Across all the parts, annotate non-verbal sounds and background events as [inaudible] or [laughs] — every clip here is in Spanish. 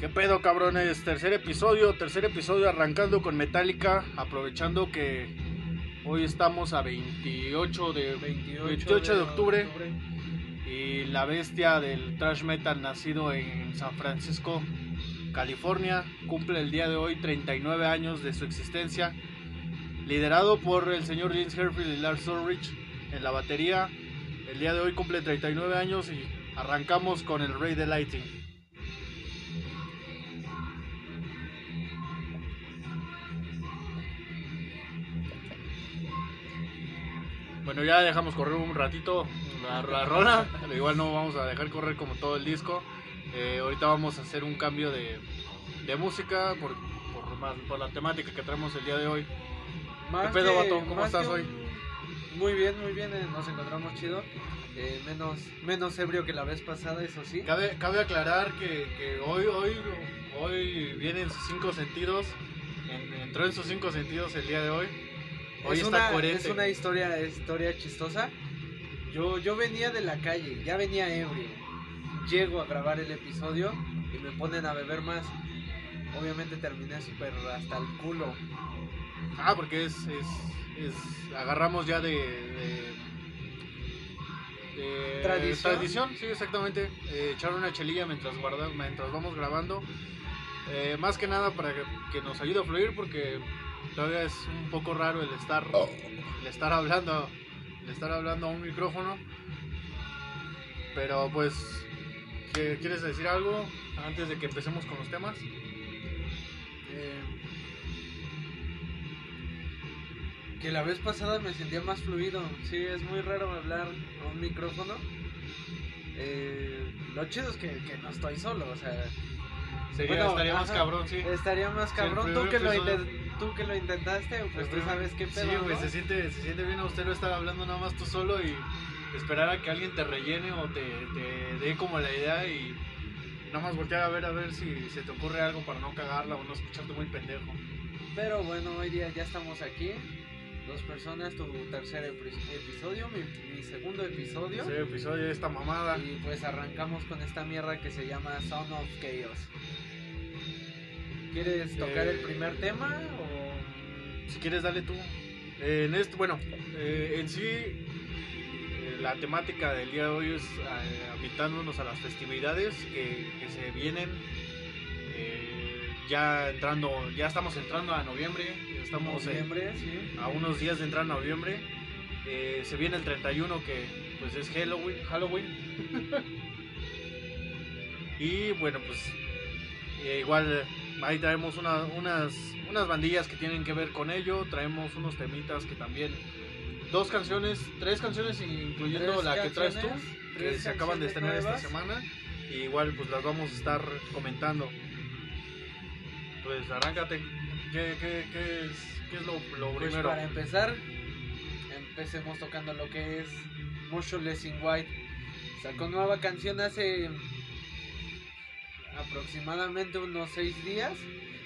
¿Qué pedo, cabrones? Tercer episodio, tercer episodio arrancando con Metallica, aprovechando que hoy estamos a 28 de, 28 de octubre y la bestia del thrash metal nacido en San Francisco, California, cumple el día de hoy 39 años de su existencia, liderado por el señor James Herfield y Lars Ulrich en la batería. El día de hoy cumple 39 años y arrancamos con el Rey de Lighting. Bueno, ya dejamos correr un ratito la, la rola. Igual no vamos a dejar correr como todo el disco. Eh, ahorita vamos a hacer un cambio de, de música por, por, más- por la temática que traemos el día de hoy. Más ¿Qué pedo, que- vato? ¿Cómo estás que hoy? Muy bien, muy bien, eh, nos encontramos chido. Eh, menos, menos ebrio que la vez pasada, eso sí. Cabe, cabe aclarar que, que hoy, hoy, hoy viene en sus cinco sentidos. En- entró en sus cinco sentidos el día de hoy. Hoy es, está una, es una historia, historia chistosa. Yo, yo venía de la calle, ya venía ebrio. Llego a grabar el episodio y me ponen a beber más. Obviamente terminé súper hasta el culo. Ah, porque es, es, es- agarramos ya de, de, de Tradición. tradición, sí, exactamente. Eh, echar una chelilla mientras guarda, mientras vamos grabando. Eh, más que nada para que, que nos ayude a fluir, porque todavía es un poco raro el estar, el estar hablando, el estar hablando a un micrófono. Pero pues, ¿qué- ¿quieres decir algo antes de que empecemos con los temas? Eh, que la vez pasada me sentía más fluido. Sí, es muy raro hablar a un micrófono. Eh, lo chido es que, que no estoy solo, o sea, Sería, Bueno, estaría más cabrón, sí. estaría más cabrón. tú, que lo tú que lo intentaste, pues tú sabes qué pedo. Sí, güey, ¿no? se siente, se siente bien a usted no estar hablando nada más tú solo y esperar a que alguien te rellene o te, te dé como la idea y nada más voltear a ver a ver si se te ocurre algo para no cagarla o no escucharte muy pendejo. Pero bueno, hoy día ya estamos aquí. Dos personas, tu tercer epi- episodio, mi, mi segundo episodio. Ese episodio de esta mamada. Y pues arrancamos con esta mierda que se llama Son of Chaos. ¿Quieres tocar Eh, el primer tema Si quieres, dale tú. Eh, en este, bueno, eh, en sí, eh, la temática del día de hoy es eh, invitándonos a las festividades que, que se vienen. ya entrando, ya estamos entrando a noviembre, estamos en- noviembre? Sí. a unos días de entrar a noviembre. Se viene el 31 que pues es Halloween. Halloween. [laughs] y bueno, pues igual ahí traemos una- unas, unas bandillas que tienen que ver con ello. Traemos unos temitas que también... Dos canciones, tres canciones incluyendo Tres la que traes tú, que se acaban de estrenar esta semana. Y igual pues las vamos a estar comentando. Pues arráncate. ¿Qué, qué, qué es, qué es lo, lo Pues primero? para empezar, empecemos tocando lo que es Motionless in White. Sacó nueva canción hace aproximadamente unos seis días.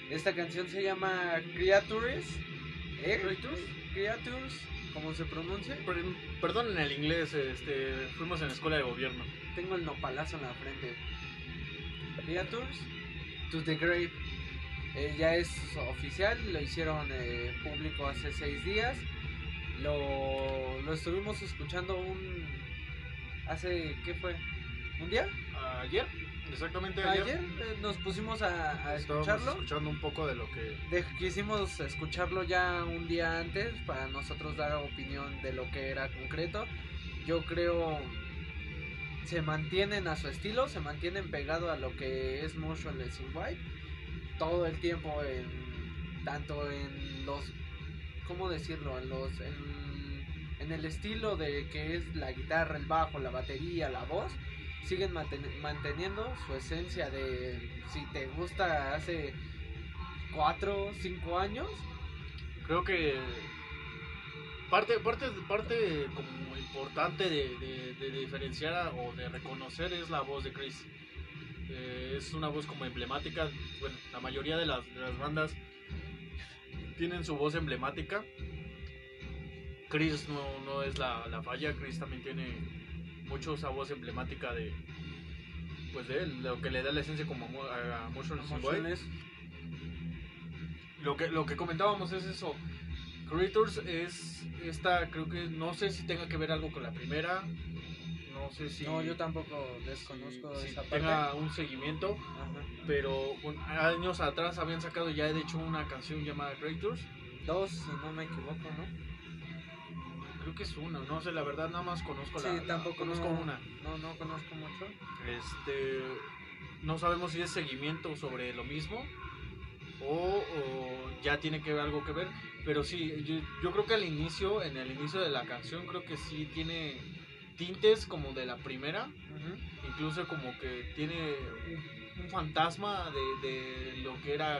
Esta canción se llama Creatures. ¿Eh? Creatures, ¿cómo se pronuncia? Per- Perdón en el inglés, este, fuimos en la escuela de gobierno. Tengo el nopalazo en la frente. Creatures to the Grave. Eh, ya es oficial, lo hicieron eh, público hace seis días. Lo, lo estuvimos escuchando un. ¿Hace qué fue? ¿Un día? Ayer, exactamente ayer. Ayer eh, nos pusimos a, a escucharlo. escuchando un poco de lo que... De- quisimos escucharlo ya un día antes para nosotros dar opinión de lo que era concreto. Yo creo se mantienen a su estilo, se mantienen pegado a lo que es Motionless in White todo el tiempo en tanto en los cómo decirlo, en los en, en el estilo de que es la guitarra, el bajo, la batería, la voz siguen manten- manteniendo su esencia de si te gusta hace 4 5 años Creo que parte, parte, parte como importante de, diferenciar o de reconocer es la voz de Chris. Eh, es una voz como emblemática. Bueno, la mayoría de las, bandas tienen su voz emblemática. Chris no, no es la falla, Chris también tiene mucho esa voz emblemática de, pues de él, lo que le da la esencia como a, a Motionless Lo que, lo que comentábamos es eso. Creators es esta, creo que no sé si tenga que ver algo con la primera. No sé si. No, yo tampoco desconozco si, tenga un seguimiento. Pero años atrás habían sacado ya de hecho una canción llamada Creators. Dos, si no me equivoco, ¿no? Creo que es una, no sé, la verdad nada más conozco sí, la. tampoco conozco una. No, no conozco mucho. Este. No sabemos si es seguimiento sobre lo mismo. O, ya tiene que ver algo que ver. Pero sí, yo, creo que al inicio, en el inicio de la canción, creo que sí tiene tintes como de la primera. Incluso como que tiene un, fantasma de, lo que era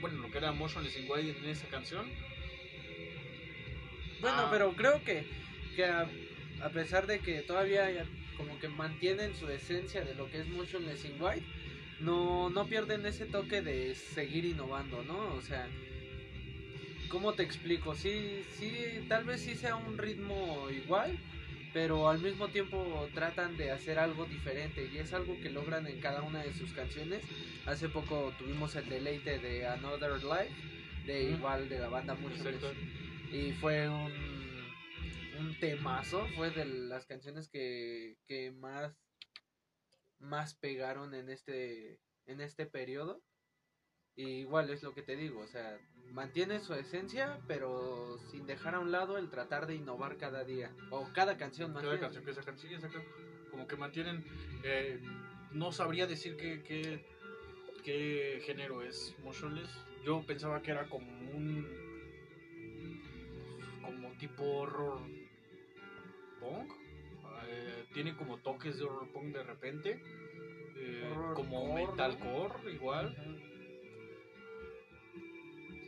bueno, lo que era Motionless in White en esa canción bueno, ah. pero creo que, que a, pesar de que todavía como que mantienen su esencia de lo que es Motionless in White, no, no pierden ese toque de seguir innovando, ¿no? O sea, ¿cómo te explico? Sí, sí, tal vez sí sea un ritmo igual, pero al mismo tiempo tratan de hacer algo diferente y es algo que logran en cada una de sus canciones. Hace poco tuvimos el deleite de Another Life, de igual de la banda Motionless. Y fue un, un temazo, fue de las canciones que, que más, más pegaron en este, en este periodo. Y igual es lo que te digo, o sea, mantiene su esencia, pero sin dejar a un lado el tratar de innovar cada día. O cada canción Cada canción que sacan, sí, Como que mantienen. Eh, no sabría decir qué, qué, qué género es Motionless. Yo pensaba que era como un tipo horror punk. Eh, tiene como toques de horror punk de repente. Eh, como metalcore igual.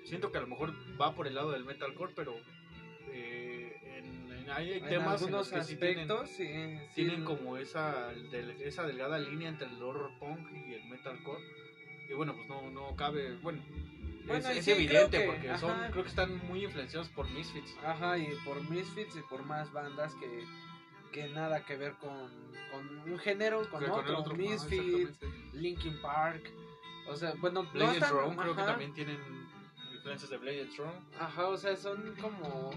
Siento que a lo mejor va por el lado del metalcore, pero eh, en, hay temas en los que aspectos, tienen, como esa, esa delgada línea entre el horror punk y el metalcore. Y bueno, pues no, no cabe, bueno, es, evidente porque son, creo que están muy influenciados por Misfits. Ajá, y por Misfits y por más bandas que, que nada que ver con, con un género, con, otro, Misfits, Linkin Park. O sea, bueno, Blade no Throne creo que también tienen influencias de Blade Throne. Ajá, o sea, son como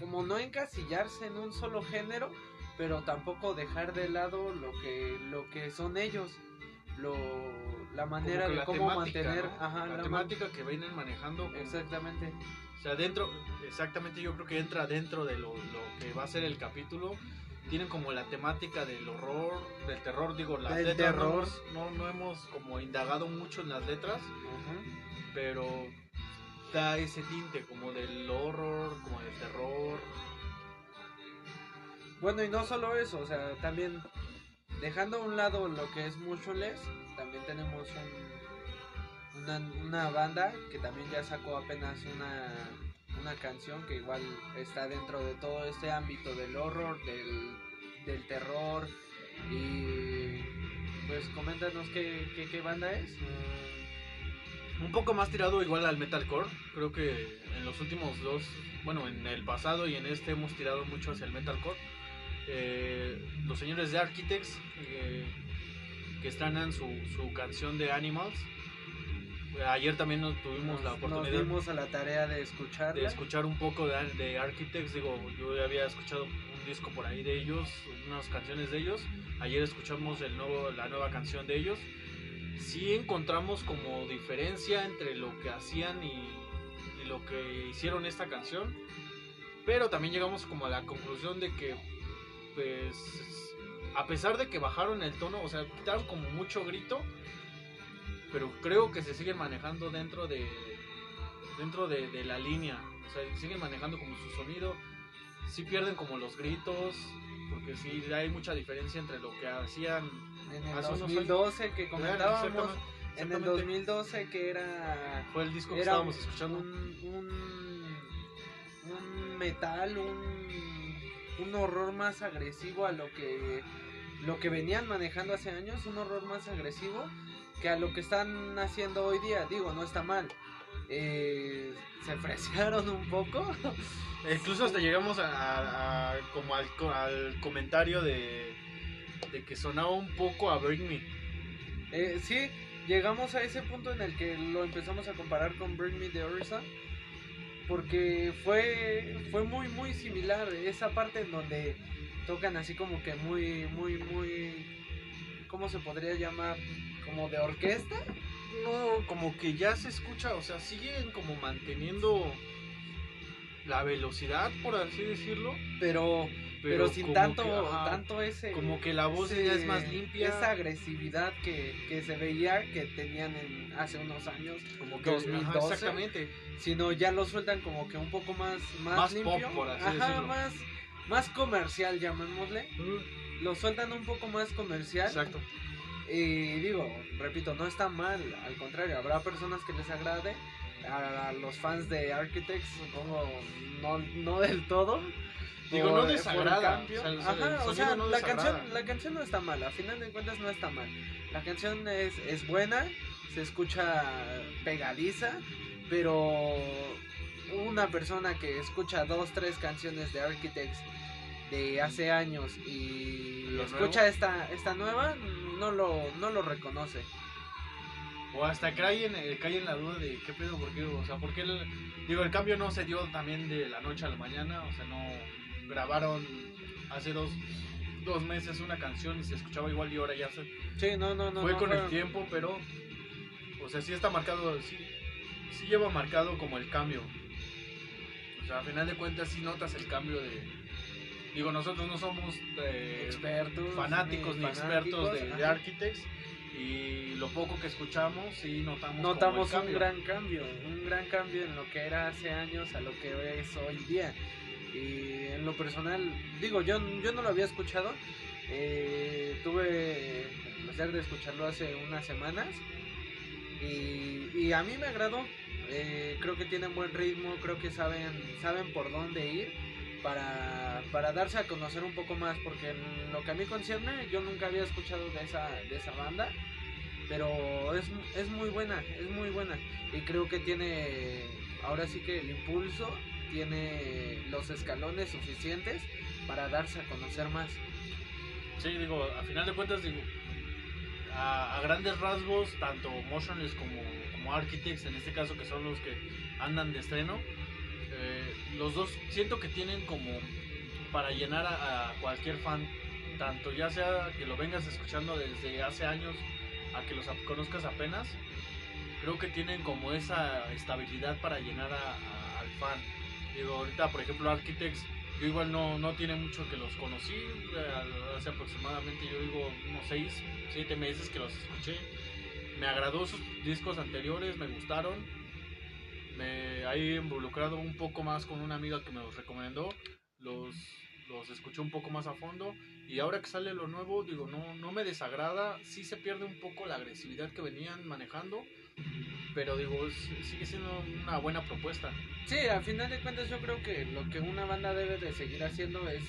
como no encasillarse en un solo género, pero tampoco dejar de lado lo que lo que son ellos. Lo la manera de cómo mantener la, temática que vienen manejando. Exactamente. O sea, dentro, exactamente yo creo que entra dentro de lo, que va a ser el capítulo. Tienen como la temática del horror, del terror, digo, las letras. Terror. No, no, hemos como indagado mucho en las letras, pero da ese tinte como del horror, como del terror. Bueno, y no solo eso, o sea, también dejando a un lado lo que es mucho less también tenemos una, banda que también ya sacó apenas una, una canción que igual está dentro de todo este ámbito del horror, del, del terror y pues coméntanos qué, qué, qué banda es. un poco más tirado igual al metalcore, creo que en los últimos dos, bueno, en el pasado y en este hemos tirado mucho hacia el metalcore. Eh, los señores de Architects eh, que estrenan su, su canción de Animals. Ayer también nos tuvimos la oportunidad. Nos dimos a la tarea de escuchar. De escuchar un poco de, de Architects. Digo, yo ya había escuchado un disco por ahí de ellos, unas canciones de ellos. Ayer escuchamos el nuevo, la nueva canción de ellos. Sí encontramos como diferencia entre lo que hacían y, y lo que hicieron esta canción. Pero también llegamos como a la conclusión de que pues a pesar de que bajaron el tono, o sea, quitaron como mucho grito, pero creo que se siguen manejando dentro de dentro de, la línea, o sea, siguen manejando como su sonido, sí pierden como los gritos, porque sí hay mucha diferencia entre lo que hacían en el 2012 que comentábamos, en el 2012 que era fue el disco que estábamos escuchando. un, un, un metal, un, un horror más agresivo a lo que lo que venían manejando hace años, un horror más agresivo que a lo que están haciendo hoy día. Digo, no está mal. Eh, se apreciaron un poco. Incluso hasta llegamos a, como al, comentario de de que sonaba un poco a Bring Me. Eh, sí, llegamos a ese punto en el que lo empezamos a comparar con Bring Me de Orisa. Porque fue, fue muy, muy similar. Esa parte en donde tocan así como que muy, muy, muy. ¿Cómo se podría llamar? Como de orquesta. No, como que ya se escucha, o sea, siguen como manteniendo la velocidad, por así decirlo. Pero pero, sin tanto tanto ese como que la voz ya es más limpia esa agresividad que, que se veía que tenían en hace unos años como que 2012 exactamente sino ya lo sueltan como que un poco más más, limpio por así más más comercial llamémosle lo sueltan un poco más comercial. Exacto. Y digo repito no está mal al contrario habrá personas que les agrade a los fans de Architects supongo no, no del todo. Digo, no desagrada. Ajá, o sea, la, canción, la canción no está mal, a final de cuentas no está mal. La canción es, es buena, se escucha pegadiza, pero una persona que escucha dos, tres canciones de Architects de hace años y escucha esta, esta nueva, no lo, no lo reconoce. O hasta cae en, eh, cae en la duda de qué pedo, por qué, o sea, porque el, digo, el cambio no se dio también de la noche a la mañana, o sea, no grabaron hace dos, dos meses una canción y se escuchaba igual y ahora ya se... Sí, no, no, no. Fue con el tiempo, pero... O sea, sí está marcado, sí, sí lleva marcado como el cambio. O sea, a final de cuentas sí notas el cambio de... Digo, nosotros no somos eh, expertos, fanáticos ni, expertos de, de, Architects y lo poco que escuchamos sí notamos notamos un gran cambio un gran cambio en lo que era hace años a lo que es hoy día y en lo personal, digo, yo, yo no lo había escuchado. Eh, tuve el placer de escucharlo hace unas semanas. Y, a mí me agradó. Eh, creo que tienen buen ritmo, creo que saben, saben por dónde ir para, para darse a conocer un poco más. Porque en lo que a mí concierne, yo nunca había escuchado de esa, de esa banda. Pero es, es muy buena, es muy buena. Y creo que tiene ahora sí que el impulso tiene los escalones suficientes para darse a conocer más. Sí, digo, a final de cuentas, digo, a, grandes rasgos, tanto Motionless como, como Architects, en este caso que son los que andan de estreno, eh, los dos siento que tienen como para llenar a, cualquier fan, tanto ya sea que lo vengas escuchando desde hace años a que los conozcas apenas, creo que tienen como esa estabilidad para llenar al fan. Digo, ahorita, por ejemplo, Architects, yo igual no, no tiene mucho que los conocí, eh, hace aproximadamente, yo digo, unos 6, 7 meses que los escuché. Me agradó sus discos anteriores, me gustaron. Me he involucrado un poco más con una amiga que me los recomendó. Los, los escuché un poco más a fondo. Y ahora que sale lo nuevo, digo, no, no me desagrada. Sí se pierde un poco la agresividad que venían manejando pero digo, sigue siendo una buena propuesta. Sí, al final de cuentas yo creo que lo que una banda debe de seguir haciendo es,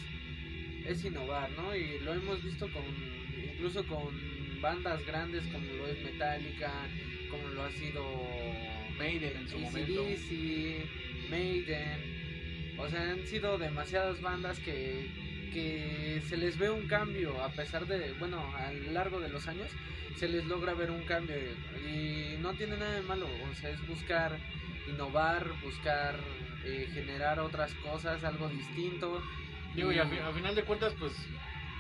es innovar, ¿no? Y lo hemos visto con, incluso con bandas grandes como lo es Metallica, como lo ha sido Maiden en su momento. Maiden, o sea, han sido demasiadas bandas que, que se les ve un cambio a pesar de, bueno, a lo largo de los años se les logra ver un cambio y no tiene nada de malo, o sea, es buscar innovar, buscar eh, generar otras cosas, algo distinto. Digo, y, al, final de cuentas, pues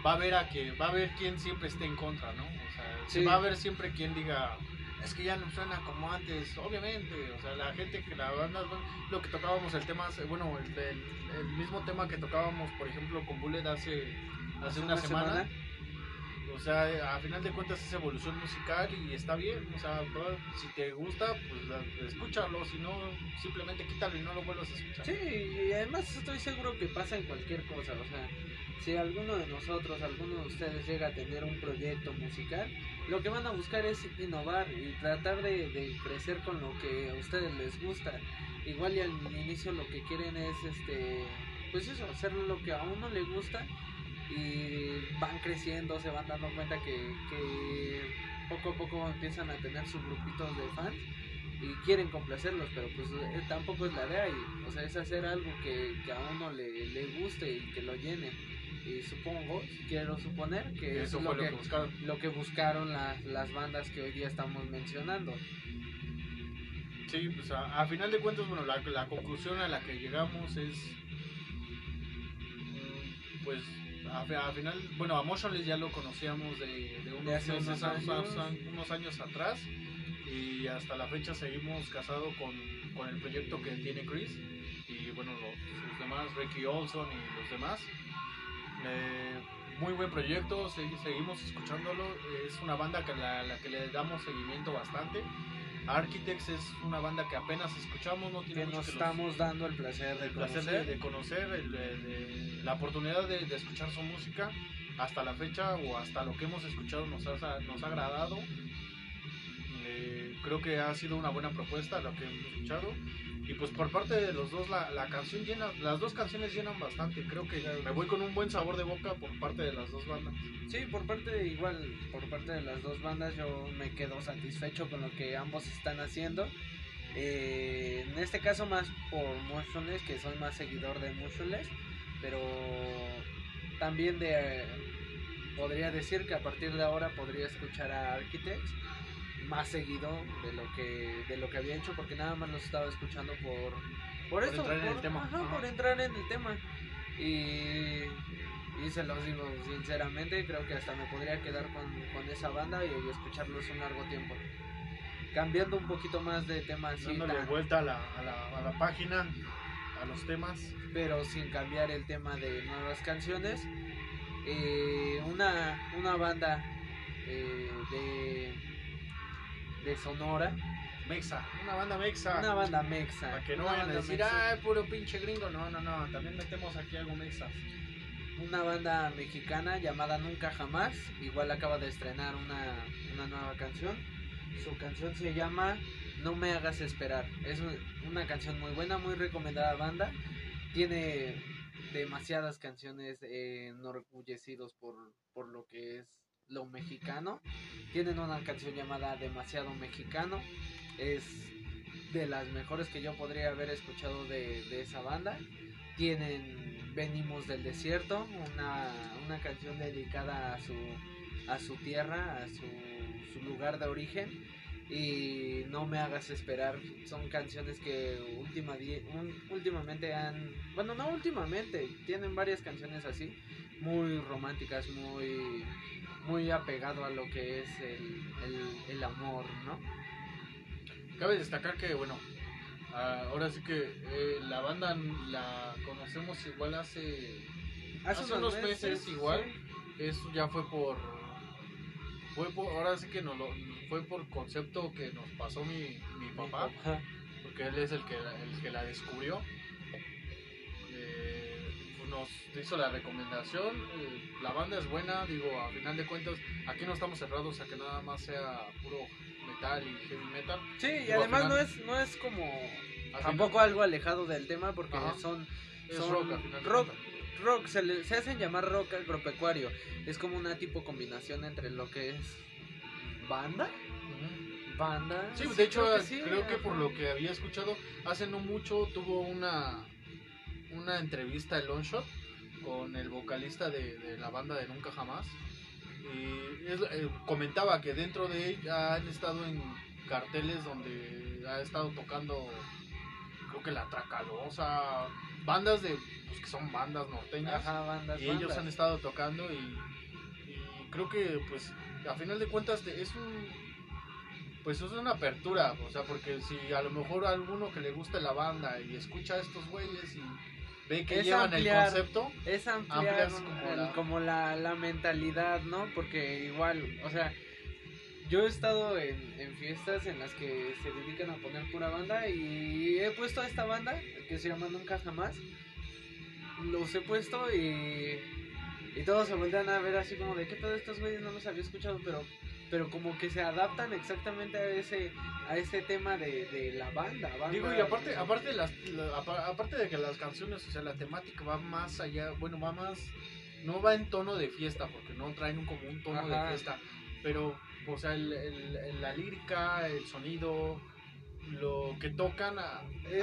va a haber a que va a haber quien siempre esté en contra, ¿no? Se va a haber siempre quien diga, es que ya no suena como antes, obviamente, o sea, la gente que la banda, lo que tocábamos el tema, bueno, el, el, mismo tema que tocábamos, por ejemplo, con Bullet hace, hace una, semana o sea, a final de cuentas es evolución musical y está bien. O sea, si te gusta, pues escúchalo. Si no, simplemente quítalo y no lo vuelvas a escuchar. Sí, y además estoy seguro que pasa en cualquier cosa. O sea, si alguno de nosotros, alguno de ustedes llega a tener un proyecto musical, lo que van a buscar es innovar y tratar de, de crecer con lo que a ustedes les gusta. Igual y al inicio lo que quieren es, este, pues eso, hacer lo que a uno le gusta y van creciendo, se van dando cuenta que, poco a poco empiezan a tener sus grupitos de fans y quieren complacerlos, pero pues eh, tampoco es la idea, y, o sea, es hacer algo que, a uno le, le, guste y que lo llene. y supongo, quiero suponer que Eso es lo que, lo que buscaron. lo que buscaron las, las bandas que hoy día estamos mencionando. Sí, pues a, a final de cuentas, bueno, la, la conclusión a la que llegamos es. mm, Pues a, a final, bueno, a Motionless ya lo conocíamos de, de unos De hace unos a- años. unos años atrás. Y hasta la fecha seguimos casados con, con el proyecto que tiene Chris. Y bueno, los, demás, Ricky Olson y los demás. Eh, muy buen proyecto, se- seguimos escuchándolo. Es una banda que la, la que le damos seguimiento bastante. Architects es una banda que apenas escuchamos, no tiene Que mucho nos que los- estamos dando el placer de el placer conocer. de, de conocer, el- de- de- la oportunidad de, de escuchar su música. Hasta la fecha o hasta lo que hemos escuchado nos ha, nos ha agradado. Eh, creo que ha sido una buena propuesta lo que hemos escuchado. Y pues por parte de los dos, la, la canción llena, las dos canciones llenan bastante. Creo que me voy con un buen sabor de boca por parte de las dos bandas. Sí, por parte de, igual, por parte de las dos bandas yo me quedo satisfecho con lo que ambos están haciendo. Eh, en este caso más por Motionless, que soy más seguidor de Motionless, pero también de podría decir que a partir de ahora podría escuchar a Architects más seguido de lo que de lo que había hecho porque nada más los estaba escuchando por por, Por eso entrar en el por- tema. ajá, Ajá. por entrar en el tema y y se los digo sinceramente, creo que hasta me podría quedar con, con esa banda y, y escucharlos un largo tiempo. Cambiando un poquito más de tema así, Dándole tan- vuelta a la, a, la, a la página, a los temas. pero sin cambiar el tema de nuevas canciones. Eh, una, una banda eh, de, de Sonora, Mexa, una banda mexa. una banda mexa. Para que no vayan a decir, mexa. ah, puro pinche gringo. No, no, no, también metemos aquí algo mexa. una banda mexicana llamada Nunca Jamás. Igual acaba de estrenar una, una nueva canción. Su canción se llama No me hagas esperar. Es un- una canción muy buena, muy recomendada banda. Tiene demasiadas canciones eh, enorgullecidos por, por lo que es lo mexicano. Tienen una canción llamada Demasiado Mexicano. Es de las mejores que yo podría haber escuchado de, de esa banda. Tienen Venimos del Desierto, una, una canción dedicada a su, a su tierra, a su, lugar de origen. Y No me hagas esperar, son canciones que última últimamente han, bueno, no últimamente, tienen varias canciones así, muy románticas, muy, muy apegado a lo que es el, el, el amor, ¿no? Cabe destacar que, bueno, ah, ahora sí que eh, la banda la conocemos igual hace. Hace unos meses igual. Eso ya fue por. Fue por. Ahora sí que no lo, fue por concepto que nos pasó mi, mi papá. Porque él es el que el que la descubrió. Nos hizo la recomendación. eh, la banda es buena, digo, a final de cuentas, aquí no estamos cerrados a que nada más sea puro metal y heavy metal. Sí, y Digo, al además final- no es, no es como tampoco algo alejado del tema porque Ajá. son son rock, al final de rock, rock se, le- se hacen llamar rock agropecuario. Es como una tipo combinación entre lo que es banda, banda. Sí, de hecho, creo que sí, creo que por lo que había escuchado, hace no mucho tuvo una, una entrevista el Longshot con el vocalista de, de la banda de Nunca Jamás. Y es- eh, comentaba que dentro de ella han estado en carteles donde ha estado tocando, creo que la Tracalosa, bandas de, pues que son bandas norteñas Ajá, bandas, y ellos han estado tocando y, y creo que pues a final de cuentas es un pues es una apertura o sea porque si a lo mejor a alguno que le guste la banda y escucha a estos güeyes y ve que Es llevan ampliar. el concepto es ampliar como el- la- como la, la mentalidad, ¿no? Porque igual, o sea, yo he estado en, en fiestas en las que se dedican a poner pura banda y he puesto a esta banda que se llama Nunca Jamás. Los he puesto y, y todos se voltean a ver así como de que todos estos güeyes no los había escuchado, pero pero como que se adaptan exactamente a ese a ese tema de, de la banda, banda. digo y aparte aparte de las la- apa- aparte de que las canciones o sea la temática va más allá bueno va más no va en tono de fiesta porque no traen un, como un tono Ajá. de fiesta pero o sea el- el- el- la lírica el sonido lo que tocan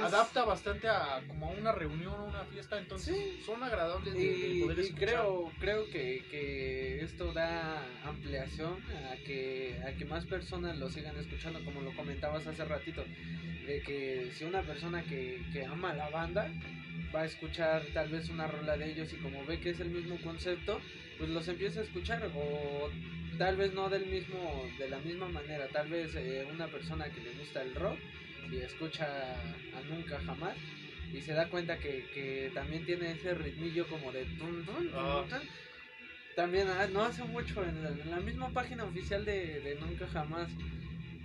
adapta bastante a como a una reunión o una fiesta, entonces son agradables de, poder escuchar. creo, creo que, que, esto da ampliación a que, a que más personas lo sigan escuchando, como lo comentabas hace ratito, de que si una persona que, que ama la banda va a escuchar tal vez una rola de ellos y como ve que es el mismo concepto, pues los empieza a escuchar o tal vez no del mismo de la misma manera tal vez eh, una persona que le gusta el rock y escucha a nunca jamás y se da cuenta que, que también tiene ese ritmillo como de ah. también ah, no hace mucho en la, misma página oficial de, de, nunca jamás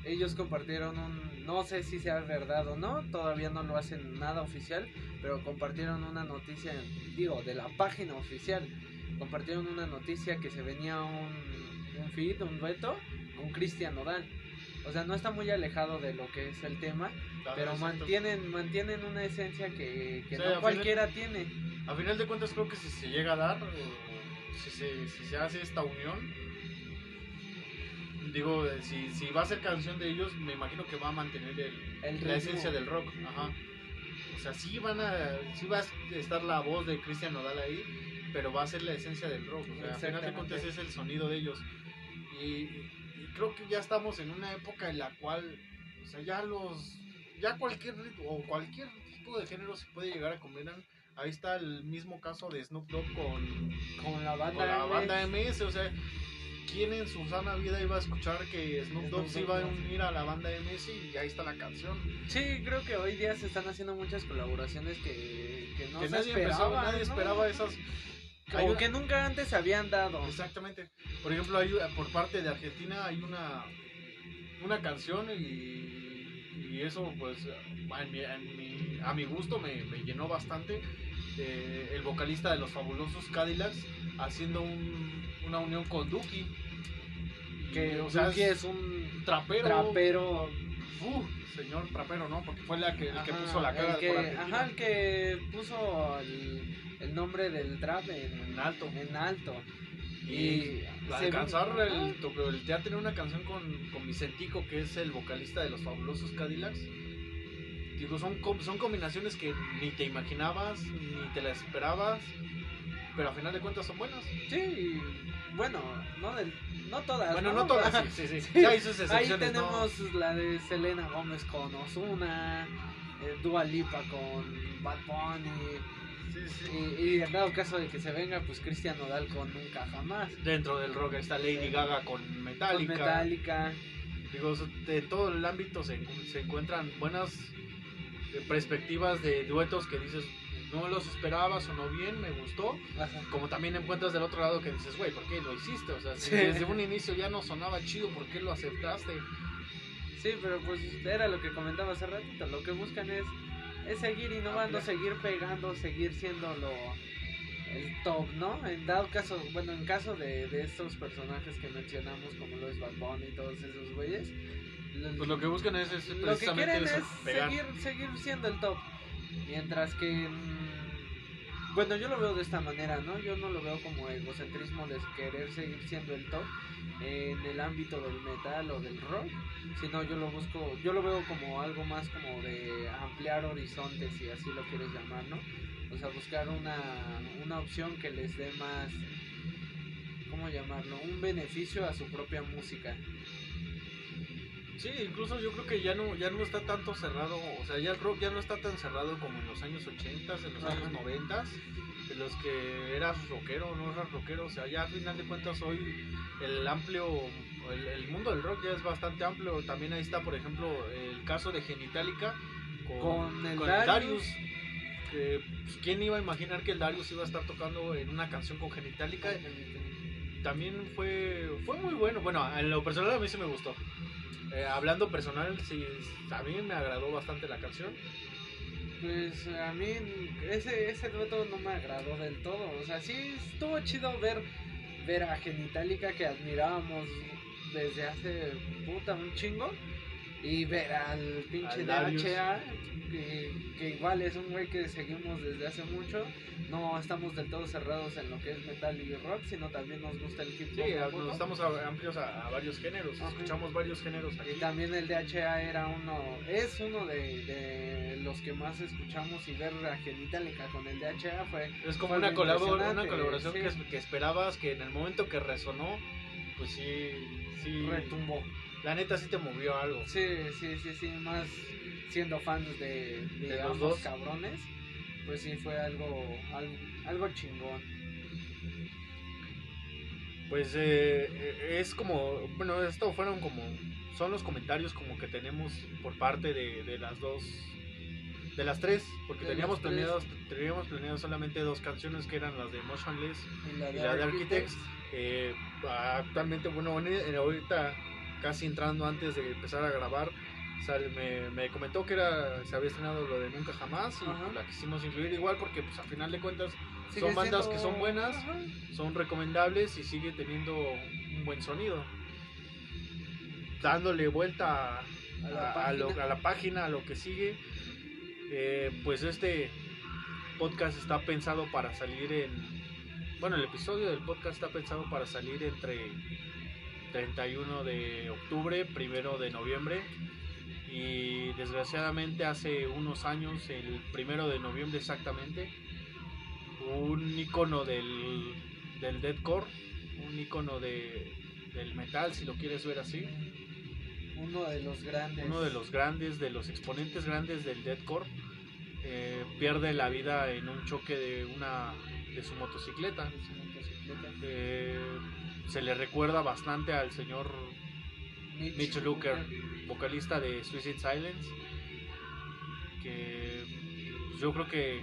ellos compartieron un no sé si sea verdad o no todavía no lo hacen nada oficial pero compartieron una noticia digo de la página oficial compartieron una noticia que se venía un un feed, un dueto con Cristian Nodal. O sea, no está muy alejado de lo que es el tema, pero mantienen mantienen una esencia que, no cualquiera tiene. A final de cuentas creo que si se llega a dar, si se, si se hace esta unión, digo, si, si va a ser canción de ellos, me imagino que va a mantener el, la esencia del rock. Ajá. O sea, sí, van a, sí va a estar la voz de Cristian Nodal ahí, pero va a ser la esencia del rock. O sea, a final de cuentas es el sonido de ellos. Y, creo que ya estamos en una época en la cual, o sea, ya los, ya cualquier o cualquier tipo de género se puede llegar a combinar. Ahí está el mismo caso de Snoop Dogg con, con la banda, la banda MS. O sea, ¿quién en su sana vida iba a escuchar que Snoop Dogg se iba a unir a la banda MS y ahí está la canción? Sí, creo que hoy día se están haciendo muchas colaboraciones que, que no se nadie esperaba, nadie esperaba esas como que nunca antes se habían dado. Exactamente. Por ejemplo, hay, por parte de Argentina hay una, una canción y, y eso pues a mi gusto me, me llenó bastante. Eh, el vocalista de los fabulosos Cadillacs haciendo un, una unión con Duki. Que, o sea, es, un trapero. Trapero. Uh, señor trapero, ¿no? Porque fue la que, el que puso la cara. El que, ajá, el que puso el el nombre del trap en, alto. En alto. Y, alcanzar el, el, ya tener una canción con, con Vicentico, que es el vocalista de los fabulosos Cadillacs. Digo, son, son combinaciones que ni te imaginabas, ni te las esperabas, pero a final de cuentas son buenas. Sí, bueno, no, no todas. Bueno, no, todas, sí, sí, sí. Ahí tenemos la de Selena Gómez con Osuna, eh, Dua Lipa con Bad Bunny. Y, en dado caso de que se venga, pues Cristian Nodal con Nunca Jamás. Dentro del rock está Lady Gaga con Metallica. Con Metallica. Digo, de todo el ámbito se, se encuentran buenas eh, perspectivas de duetos que dices, no los esperabas o no bien, me gustó. Como también encuentras del otro lado que dices, güey, ¿por qué lo hiciste? O sea, si desde un inicio ya no sonaba chido, ¿por qué lo aceptaste? Sí, pero pues era lo que comentaba hace ratito. Lo que buscan es es seguir innovando, seguir pegando, seguir siendo lo el top, ¿no? En dado caso, bueno, en caso de, de estos personajes que mencionamos, como lo es Bad Bunny y todos esos güeyes, pues lo que buscan es, es lo que quieren es seguir, seguir siendo el top. Mientras que, mm, bueno, yo lo veo de esta manera, ¿no? Yo no lo veo como egocentrismo de querer seguir siendo el top en el ámbito del metal o del rock, sino yo lo busco, yo lo veo como algo más como de ampliar horizontes, si así lo quieres llamar, ¿no? O sea, buscar una, una opción que les dé más, ¿cómo llamarlo? Un beneficio a su propia música. Sí, incluso yo creo que ya no, ya no está tanto cerrado, o sea, ya el rock ya no está tan cerrado como en los años 80, en los años 90, en los que eras rockero no eras rockero, o sea, ya al final de cuentas hoy el amplio, el, mundo del rock ya es bastante amplio. También ahí está, por ejemplo, el caso de Genitalica con, el, Darius. Que, pues, ¿Quién iba a imaginar que el Darius iba a estar tocando en una canción con Genitalica? También fue, fue muy bueno. Bueno, en lo personal a mí sí me gustó. Eh, hablando personal, sí, a mí me agradó bastante la canción. Pues a mí ese, ese dueto no me agradó del todo. O sea, sí estuvo chido ver ver a Genitalica que admirábamos desde hace puta un chingo. Y ver al pinche DHA, que, que, igual es un güey que seguimos desde hace mucho. No estamos del todo cerrados en lo que es metal y rock, sino también nos gusta el hip hop. Sí, nos estamos amplios a, varios géneros, escuchamos varios géneros aquí. Y también el DHA era uno, es uno de, de los que más escuchamos y ver a Genitalica con el DHA fue. Es como una, una colaboración que, que esperabas que en el momento que resonó, pues sí, sí. Retumbó la neta sí te movió algo. Sí, sí, sí, sí, más siendo fans de, de, ambos dos cabrones, pues sí fue algo, algo, chingón. Pues eh, es como, bueno, esto fueron como, son los comentarios como que tenemos por parte de, de las dos, de las tres, porque teníamos planeado, teníamos planeado solamente dos canciones que eran las de Motionless y la de, Architects. Eh, actualmente, bueno, ahorita casi entrando antes de empezar a grabar, me, me, comentó que era se había estrenado lo de Nunca Jamás y la quisimos incluir igual porque pues a final de cuentas son bandas que son buenas, son recomendables y sigue teniendo un buen sonido. Dándole vuelta a, la, a, página, a lo que sigue, eh, pues este podcast está pensado para salir en... Bueno, el episodio del podcast está pensado para salir entre 31 de octubre, primero de noviembre. Y desgraciadamente hace unos años, el primero de noviembre exactamente, un icono del, del deathcore, un icono de, del metal, si lo quieres ver así. Uno de los grandes. Uno de los grandes, de los exponentes grandes del deathcore, eh, pierde la vida en un choque de una de su motocicleta. Eh, se le recuerda bastante al señor Mitch, Looker, vocalista de Suicide Silence, que yo creo que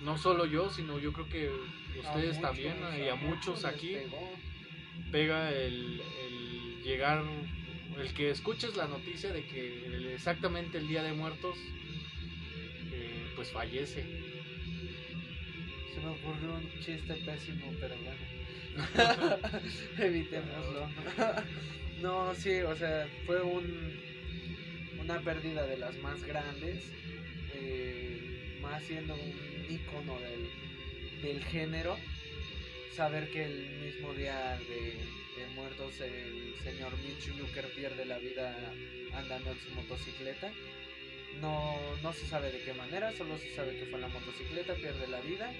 no solo yo, sino yo creo que ustedes también y a, muchos aquí pega el, llegar, el que escuches la noticia de que exactamente el Día de Muertos, eh, pues fallece. Se me ocurrió un chiste pésimo, pero bueno. [laughs] Evitémoslo. [laughs] no, sí, o sea, fue un, una pérdida de las más grandes, eh, más siendo un icono del, del género. Saber que el mismo día de, muertos el señor Mitch Luker pierde la vida andando en su motocicleta. No, no se sabe de qué manera, solo se sabe que fue en la motocicleta, pierde la vida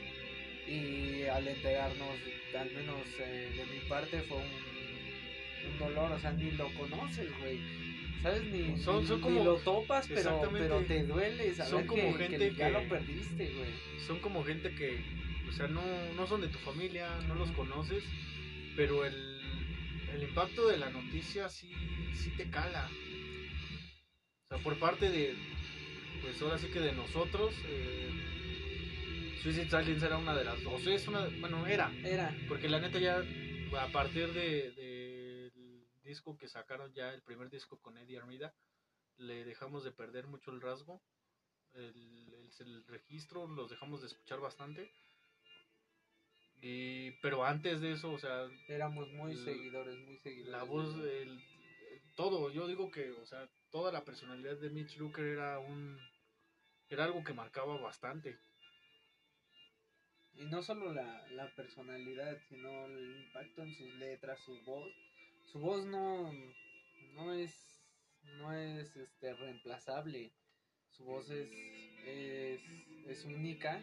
y al enterarnos, al menos eh, de mi parte, fue un, dolor, o sea, ni lo conoces, güey. ¿Sabes? Ni, son, son como, lo topas, pero, pero te duele saber son como que, gente que, ya lo perdiste, güey. Son como gente que, o sea, no, no son de tu familia, no los conoces, pero el, el impacto de la noticia sí, sí te cala. O sea, por parte de, pues ahora sí que de nosotros, eh, Suicide Silence era una de las dos. Es una, bueno, era. Era. Porque la neta ya, a partir del de, disco que sacaron ya, el primer disco con Eddie Armida, le dejamos de perder mucho el rasgo. El, el, registro los dejamos de escuchar bastante. Y, pero antes de eso, o sea... Éramos muy seguidores, muy seguidores. La voz, el, todo, yo digo que, o sea, toda la personalidad de Mitch Looker era un... Era algo que marcaba bastante. Y no solo la, la personalidad, sino el impacto en sus letras, su voz. Su voz no, no es, no es este, reemplazable. Su voz es, es, única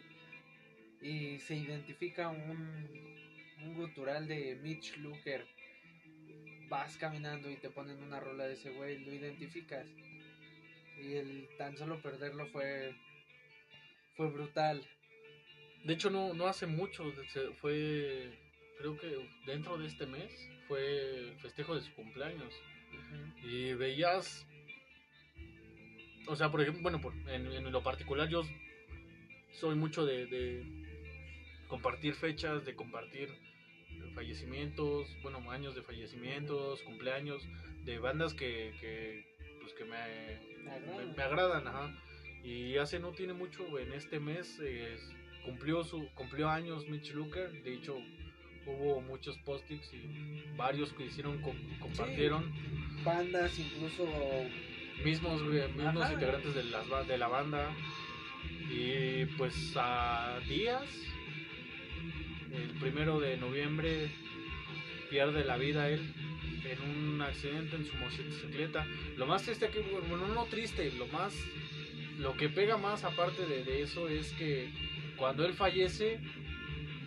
y se identifica un, un gutural de Mitch Looker. Vas caminando y te ponen una rola de ese güey, lo identificas. Y el tan solo perderlo fue, fue brutal. De hecho, no, no hace mucho, fue, creo que dentro de este mes, fue festejo de su cumpleaños. Y veías, o sea, por ejemplo, bueno, en, lo particular yo soy mucho de, compartir fechas, de compartir fallecimientos, bueno, años de fallecimientos, cumpleaños, de bandas que, que pues que me, me, agradan, ajá. Y hace no tiene mucho, en este mes, cumplió su cumplió años Mitch Looker, de hecho hubo muchos post-its y varios que hicieron compartieron bandas incluso mismos, mismos integrantes de, las, de la banda. Y pues a días, el primero de noviembre, pierde la vida él en un accidente en su motocicleta. Lo más triste aquí, bueno, no triste, lo más, lo que pega más aparte de, eso es que cuando él fallece,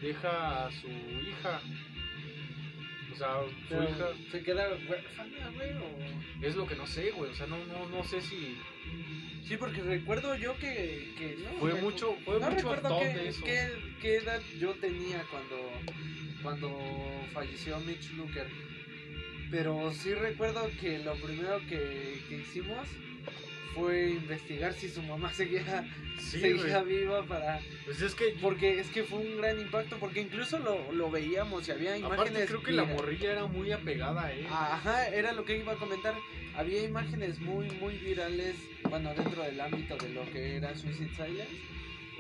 deja a su hija. O sea, su hija. ¿Se queda huérfana, güey? O... Es lo que no sé, güey. O sea, no, no, no sé si. Sí, porque recuerdo yo que. que no, fue mucho, fue no mucho recuerdo qué, qué, qué, edad yo tenía cuando, cuando falleció Mitch Luker. Pero sí recuerdo que lo primero que, que hicimos fue investigar si su mamá seguía, seguía viva para... Pues es que... Porque es que fue un gran impacto, porque incluso lo, lo veíamos y había imágenes... creo que la morrilla era muy apegada a él. Ajá, era lo que iba a comentar. Había imágenes muy, muy virales, bueno, dentro del ámbito de lo que era Suicide Silence,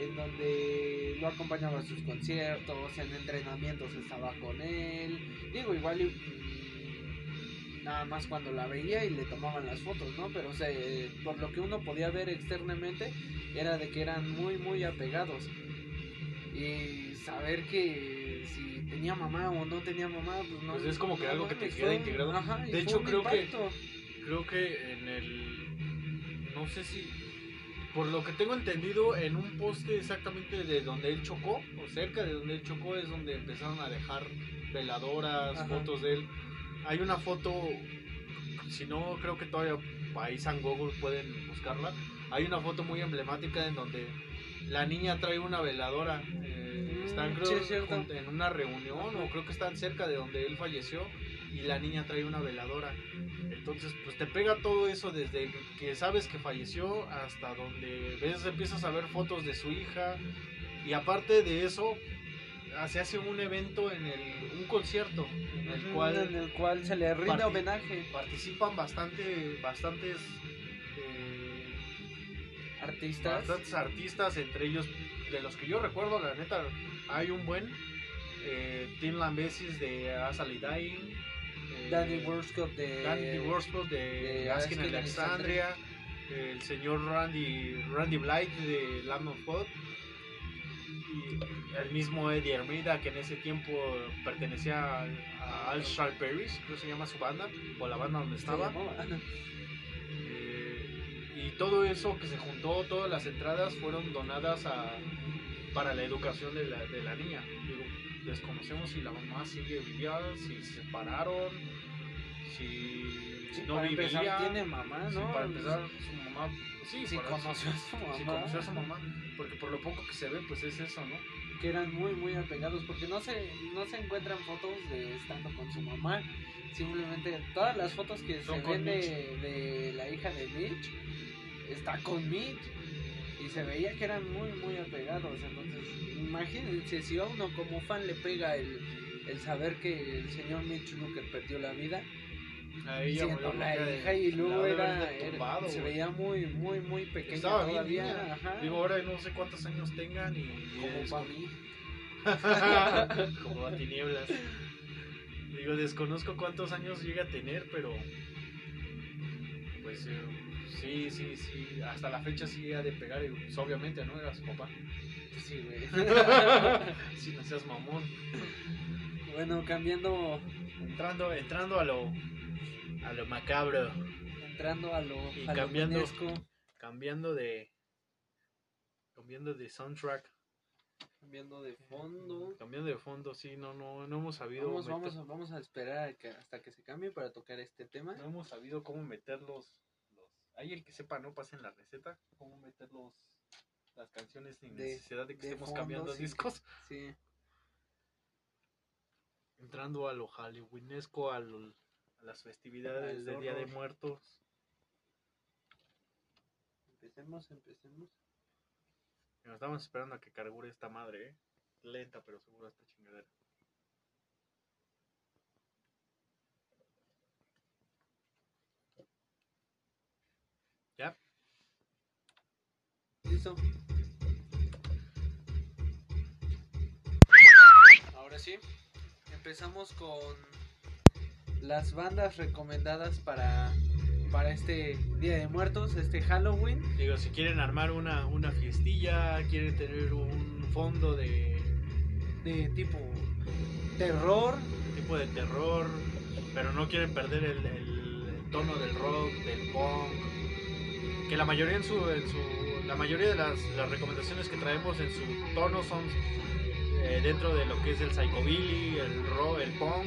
en donde lo acompañaba a sus conciertos, en entrenamientos estaba con él. Digo, igual nada más cuando la veía y le tomaban las fotos, ¿no? Pero o sea, por lo que uno podía ver externamente era de que eran muy, muy apegados. Y saber que si tenía mamá o no tenía mamá, pues no. Pues es como que algo que te queda integrado. de hecho, creo que creo que en el no sé si por lo que tengo entendido, en un poste exactamente de donde él chocó, o cerca de donde él chocó, es donde empezaron a dejar veladoras, fotos de él hay una foto, si no creo que todavía ahí San Google pueden buscarla. Hay una foto muy emblemática en donde la niña trae una veladora. Eh, están creo en una reunión o creo que están cerca de donde él falleció y la niña trae una veladora. Entonces, pues te pega todo eso desde que sabes que falleció hasta donde ves, empiezas a ver fotos de su hija. Y aparte de eso, se hace un evento en el, un concierto en el cual en el cual se le rinde homenaje. participan bastante bastantes eh, artistas. bastantes artistas entre ellos de los que yo recuerdo la neta hay un buen eh, Tim Lambesis de Asali Dying eh, Danny Worscott de Danny Worscott de, de Asking Alexandria el señor Randy Randy Blight de Lamb of God el mismo Eddie Hermida, que en ese tiempo pertenecía a, Al Sharp Paris, creo que se llama su banda, o la banda donde estaba. Eh, y todo eso que se juntó, todas las entradas fueron donadas a, para la educación de la, de la niña. desconocemos si la mamá sigue viva, si se separaron, si, no vivía. tiene mamá, ¿no? para empezar, su mamá Sí, sí conoció a su mamá. conoció a su mamá, porque por lo poco que se ve, pues es eso, ¿no? Que eran muy, muy apegados, porque no se, no se encuentran fotos de estando con su mamá. Simplemente todas las fotos que se ven de, la hija de Mitch, está con Mitch. Y se veía que eran muy, muy apegados. Entonces, imagínense, si a uno como fan le pega el, el saber que el señor Mitch Luker perdió la vida, a ella la hija y luego era, se veía muy muy muy pequeña Estaba todavía. digo ahora no sé cuántos años tengan y como para mí. [laughs] Como a tinieblas. Digo desconozco cuántos años llega a tener pero pues eh, sí sí sí hasta la fecha sí ha de pegar pues, obviamente no era su papá. Sí güey. [laughs] Si no seas mamón. Bueno cambiando. Entrando entrando a lo a lo macabro. Entrando a lo. Y cambiando. cambiando de. Cambiando de soundtrack. Cambiando de fondo. Cambiando de fondo, sí, no, no, no hemos sabido. Vamos, vamos, vamos a esperar hasta que se cambie para tocar este tema. No hemos sabido cómo meter los. Hay el que sepa, no pasen la receta. Cómo meter los, las canciones sin necesidad de que estemos cambiando discos. Sí. Entrando a lo halloweenesco, las festividades del Día de Muertos. Empecemos, empecemos. Nos estamos esperando a que cargure esta madre, ¿eh? Lenta, pero seguro esta chingadera. ¿Ya? Listo. Ahora sí, empezamos con las bandas recomendadas para para este Día de Muertos, este Halloween. Digo, si quieren armar una, una fiestilla, quieren tener un fondo de, de tipo terror. Tipo de terror, pero no quieren perder el, el tono del rock, del punk. Que la mayoría en su, en su la mayoría de las, las recomendaciones que traemos en su tono son eh, dentro de lo que es el psychobilly, el rock, el punk.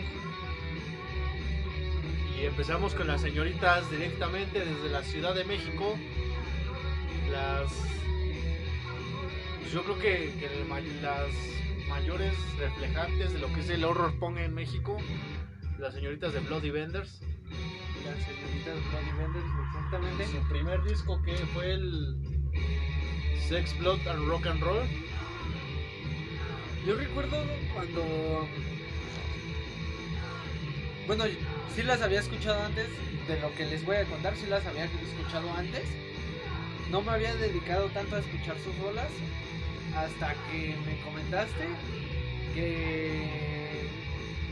Y empezamos con las señoritas directamente desde la Ciudad de México. Las. pues yo creo que, que el ma- las mayores reflejantes de lo que es el horror punk en México, las señoritas de Bloody Vendors. Las señoritas Bloody Vendors, exactamente. Su primer disco que fue el Sex, Blood and Rock and Roll. Yo recuerdo cuando. Bueno, sí las había escuchado antes, de lo que les voy a contar, sí las había escuchado antes. No me había dedicado tanto a escuchar sus rolas hasta que me comentaste que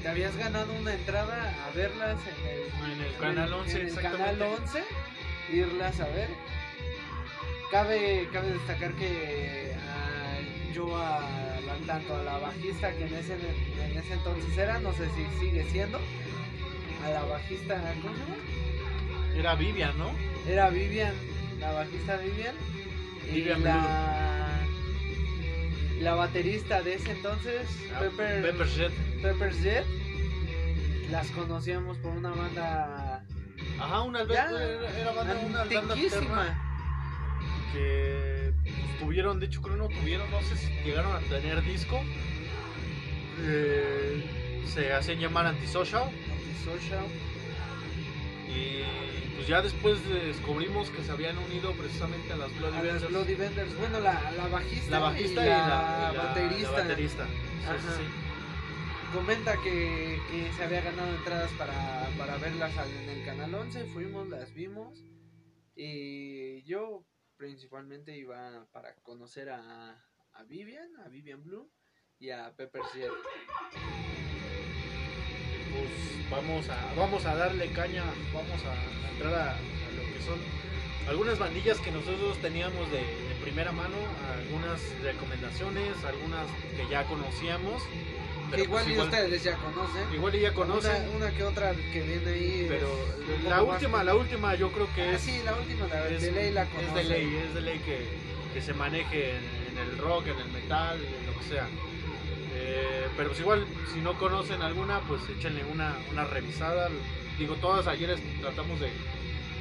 te habías ganado una entrada a verlas en el, En el Canal 11, en el exactamente. canal 11, irlas a ver. Cabe, cabe destacar que ah, yo a tanto a la bajista que en ese, en ese entonces era, no sé si sigue siendo, a la bajista, ¿cómo se llama? Era Vivian, ¿no? Era Vivian, la bajista Vivian. Y Vivian la, la baterista de ese entonces, Ah, Pepper, Pepper's Jet. Pepper's Jet. Las conocíamos por una banda Ajá, una ya era, era banda, una banda alterna que pues, tuvieron, de hecho creo no tuvieron, no sé si llegaron a tener disco. Eh, se hacían llamar Antisocial Antisocial. y pues ya después descubrimos que se habían unido precisamente a las Bloody A las Vendors. Bloody Vendors. Bueno, la, la bajista, La bajista y, la, la, y la- baterista. la baterista. Sí, sí, Ajá. sí. Comenta que, que se había ganado entradas para, para verlas en el canal 11. Fuimos, las vimos. Y yo principalmente iba para conocer a, a Vivian, a Vivian Blue y a Pepper Jet. Pues vamos a vamos a darle caña, vamos a entrar a, a lo que son algunas bandillas que nosotros teníamos de, de primera mano, algunas recomendaciones, algunas que ya conocíamos, Que pero igual pues y ustedes ya conocen. igual y ya conocen, Una, una que otra que viene ahí. pero es la última, la última yo creo que Ah, es sí, la última, la es, de ley la es conocen. de ley, es de ley que, que se maneje en, en el rock, en el metal, en lo que sea. Eh, pero pues igual, si no conocen alguna, pues échenle una, una revisada. Digo, todas ayer tratamos de,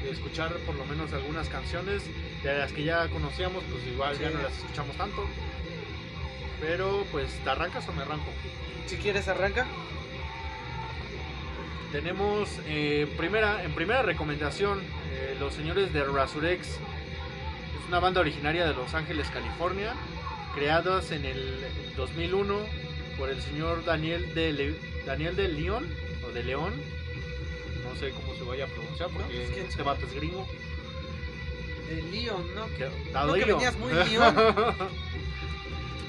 de escuchar por lo menos algunas canciones. De las que ya conocíamos, pues igual ya no las escuchamos tanto. Pero pues, ¿te arrancas o me arranco? Si quieres, arranca. Tenemos eh, primera, en primera recomendación eh, los señores de Rasurex. Es una banda originaria de Los Ángeles, California, creadas en el 2001 por el señor Daniel de, Le- Daniel de León o de León. No sé cómo se vaya a pronunciar porque pues, ¿quién este sabe? vato es gringo. De ¿no? Que, No, que León. venías muy [laughs] León.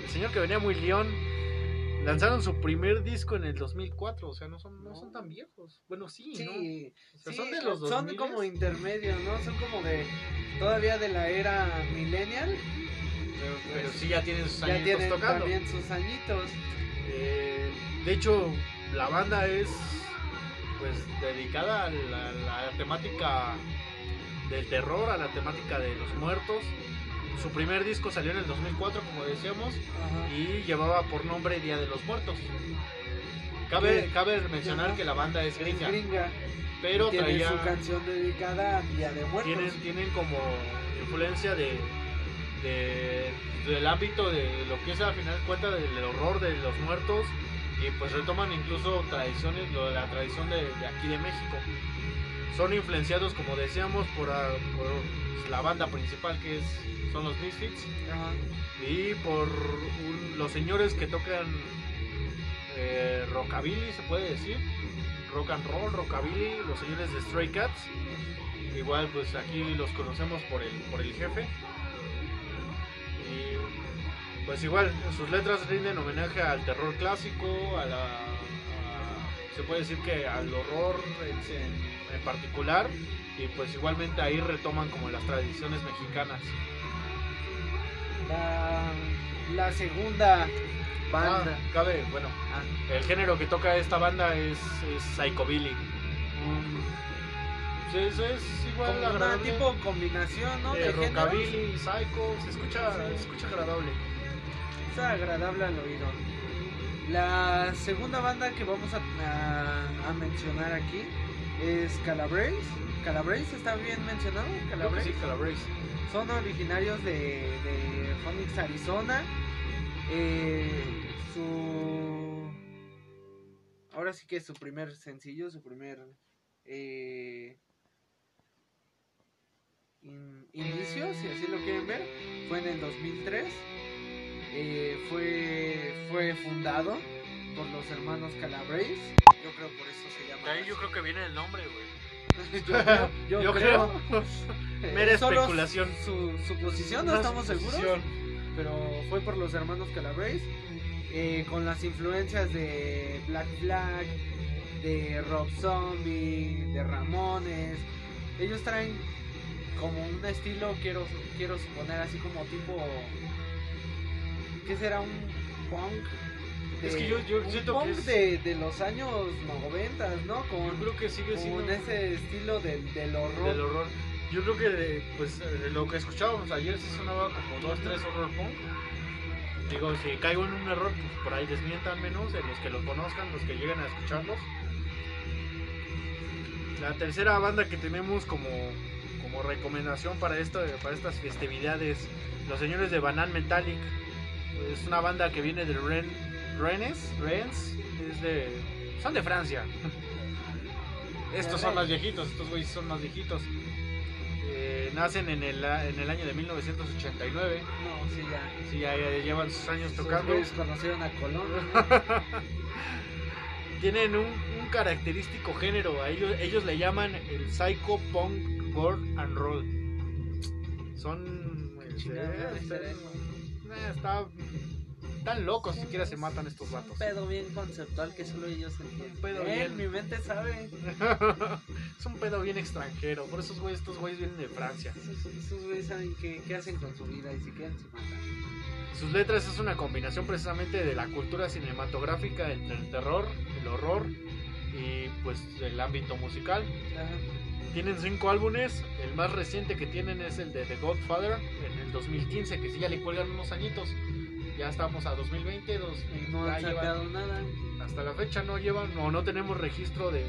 el señor que venía muy León. Lanzaron su primer disco en el 2004, o sea, no son, no son tan viejos. Bueno, sí, ¿no? O sea, sí, son de los son 2000s. como intermedios, ¿no? Son como de todavía de la era millennial. Pero, pues, Pero sí ya tienen sus ya añitos tienen tocando. también sus añitos. Eh, de hecho, la banda es pues dedicada a la, la temática del terror, a la temática de los muertos. Su primer disco salió en el 2004, como decíamos, Ajá. y llevaba por nombre Día de los Muertos. Cabe, cabe mencionar Ajá. que la banda es Es gringa, gringa. pero tiene traía, su canción dedicada a Día de Muertos. tienen, tienen como influencia de, de- del ámbito de lo que es al final de cuentas del horror de los muertos y pues retoman incluso tradiciones, lo de la tradición de, de aquí de México. Son influenciados, como decíamos, por, ah, por la banda principal que es, son los Misfits Ajá. y por un- los señores que tocan eh, rockabilly, se puede decir, rock and roll, rockabilly, los señores de Stray Cats. Igual, pues aquí los conocemos por el, por el jefe. Pues igual, sus letras rinden homenaje al terror clásico, a la, a, se puede decir que al horror en, particular y pues igualmente ahí retoman como las tradiciones mexicanas. La, segunda banda. Ah, cabe, bueno, ah. el género que toca esta banda es, es Psychobilly. Mm. es, igual como una tipo combinación, ¿no? De, rockabilly, psycho, se escucha, se escucha agradable. Está agradable al oído. La segunda banda que vamos a, a, mencionar aquí es Calabrace. Calabrace está bien mencionado. Calabrace. Sí, Calabrace. Son originarios de, de Phoenix, Arizona. Eh, su ahora sí que es su primer sencillo, su primer eh, inicio, si así lo quieren ver, fue en el 2003 eh, fue, fue fundado por los hermanos Calabrese. Yo creo por eso se llama. ahí yo creo que viene el nombre, güey. yo, creo. [laughs] Mera especulación. Su, su posición, no estamos seguros. Pero fue por los hermanos Calabrese. Eh, con las influencias de Black Flag, de Rob Zombie, de Ramones. Ellos traen como un estilo, quiero, quiero suponer, así como tipo ¿Qué será un punk? De, es que yo, yo siento punk que de, los años 90, ¿no? Con, yo creo que sigue siendo. Con ese estilo del, del horror. Del horror. Yo creo que pues lo que escuchábamos ayer sí sonaba como dos, tres horror punk. Digo, si caigo en un error, pues por ahí desmientan menos, en los que lo conozcan, los que lleguen a escucharlos. La tercera banda que tenemos como, como recomendación para, esto, para estas festividades, los señores de Banal Metallic es una banda que viene de Ren, Rennes, Rennes, es de, son de Francia. [laughs] Estos son más viejitos, estos güeyes son más viejitos. Eh, nacen en el, en el año de 1989. No, sí, ya. Sí, ya, llevan sus años tocando. conocieron a Colón. [laughs] Tienen un, un, característico género, a ellos, ellos le llaman el psycho punk rock and roll. Son... Este, eh, está tan locos siquiera se matan estos vatos. Un pedo bien conceptual que solo ellos entienden. Un pedo eh, bien. Mi mente sabe. [laughs] es un pedo bien extranjero. Por esos güeyes, estos güeyes vienen de Francia. Esos, güeyes saben qué, qué, hacen con su vida y si quieren se matan. Sus letras es una combinación precisamente de la cultura cinematográfica entre el terror, el horror y pues el ámbito musical. Tienen cinco álbumes, el más reciente que tienen es el de The Godfather en el 2015, que sí ya le cuelgan unos añitos. Ya estamos a 2020, dos, no han sacado nada. Hasta la fecha no llevan o no tenemos registro de,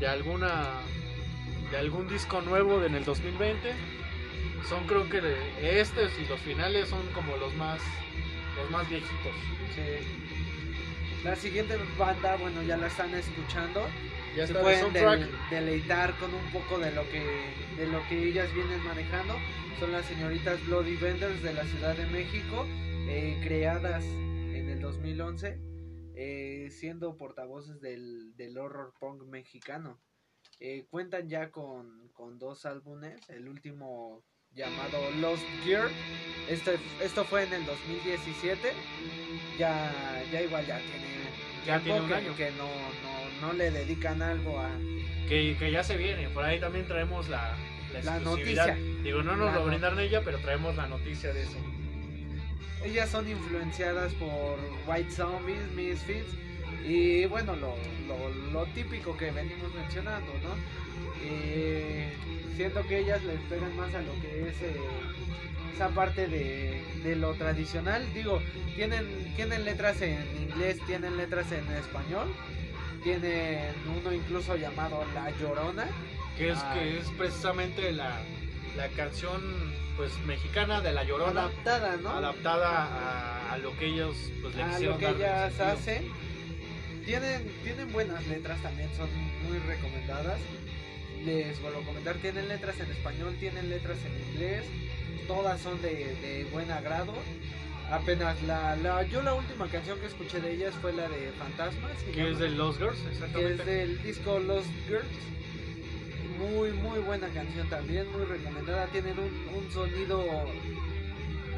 de alguna de algún disco nuevo en el 2020. Son creo que estos y los finales son como los más los más viejitos. La siguiente banda, bueno, ya la están escuchando ya se pueden deleitar con un poco de lo que de lo que ellas vienen manejando. Son las señoritas Bloody Vendors de la Ciudad de México eh, creadas en el 2011 eh, siendo portavoces del, del, horror punk mexicano. Eh, cuentan ya con, con, dos álbumes. El último llamado Lost Gear. Esto, esto fue en el 2017 ya, ya igual ya tiene ya tiene un año. que no, no, no le dedican algo a... Que, que ya se viene, por ahí también traemos la, la, noticia. Digo, no nos lo brindaron ella, pero traemos la noticia de eso. Ellas son influenciadas por White Zombies, Misfits y bueno, lo, lo, lo típico que venimos mencionando, ¿no? Eh, siento que ellas les pegan más a lo que es eh, esa parte de, de, lo tradicional. Digo, tienen, tienen letras en inglés, tienen letras en español, tienen uno incluso llamado La Llorona. Que es, que es precisamente la, la canción pues mexicana de La Llorona. Adaptada, ¿no? Adaptada a, lo que ellos pues, le A lo que ellas hacen. Tienen, tienen buenas letras también, son muy recomendadas. Les vuelvo a comentar, tienen letras en español, tienen letras en inglés todas son de, buen agrado. Apenas la, la, yo la última canción que escuché de ellas fue la de Fantasmas. Que es de Lost Girls, exactamente. Que es del disco Lost Girls. Muy, muy buena canción también, muy recomendada. Tienen un, un sonido,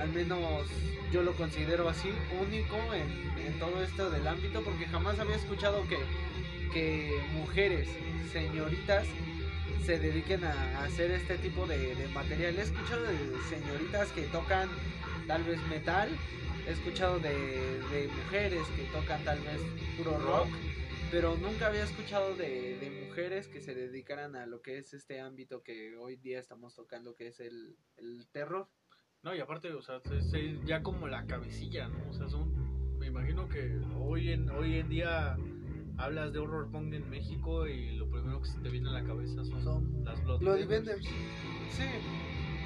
al menos yo lo considero así, único en, en todo esto del ámbito, porque jamás había escuchado que que mujeres, señoritas, se dediquen a, hacer este tipo de, de material. He escuchado de señoritas que tocan tal vez metal, he escuchado de, de mujeres que tocan tal vez puro rock, pero nunca había escuchado de, de, mujeres que se dedicaran a lo que es este ámbito que hoy día estamos tocando, que es el, el terror. No, y aparte, o sea, es, es ya como la cabecilla, ¿no? O sea, son, me imagino que hoy en, hoy en día hablas de horror punk en México y lo primero que se te viene a la cabeza son, Son las Bloody, Bloody Vendors. Vendors. Sí,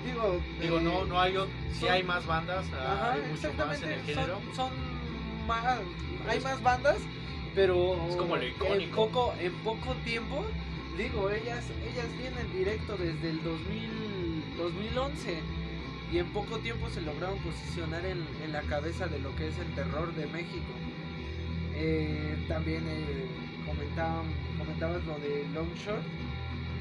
digo. Digo, no, no hay, sí son- hay más bandas, Ajá, hay mucho más en el género. Son, son más, hay más bandas, pero Es como lo en poco, en poco tiempo, digo, ellas, ellas vienen directo desde el 2000, 2011 y en poco tiempo se lograron posicionar en, en la cabeza de lo que es el terror de México. Eh, también eh, comentaban, comentabas lo de Longshot.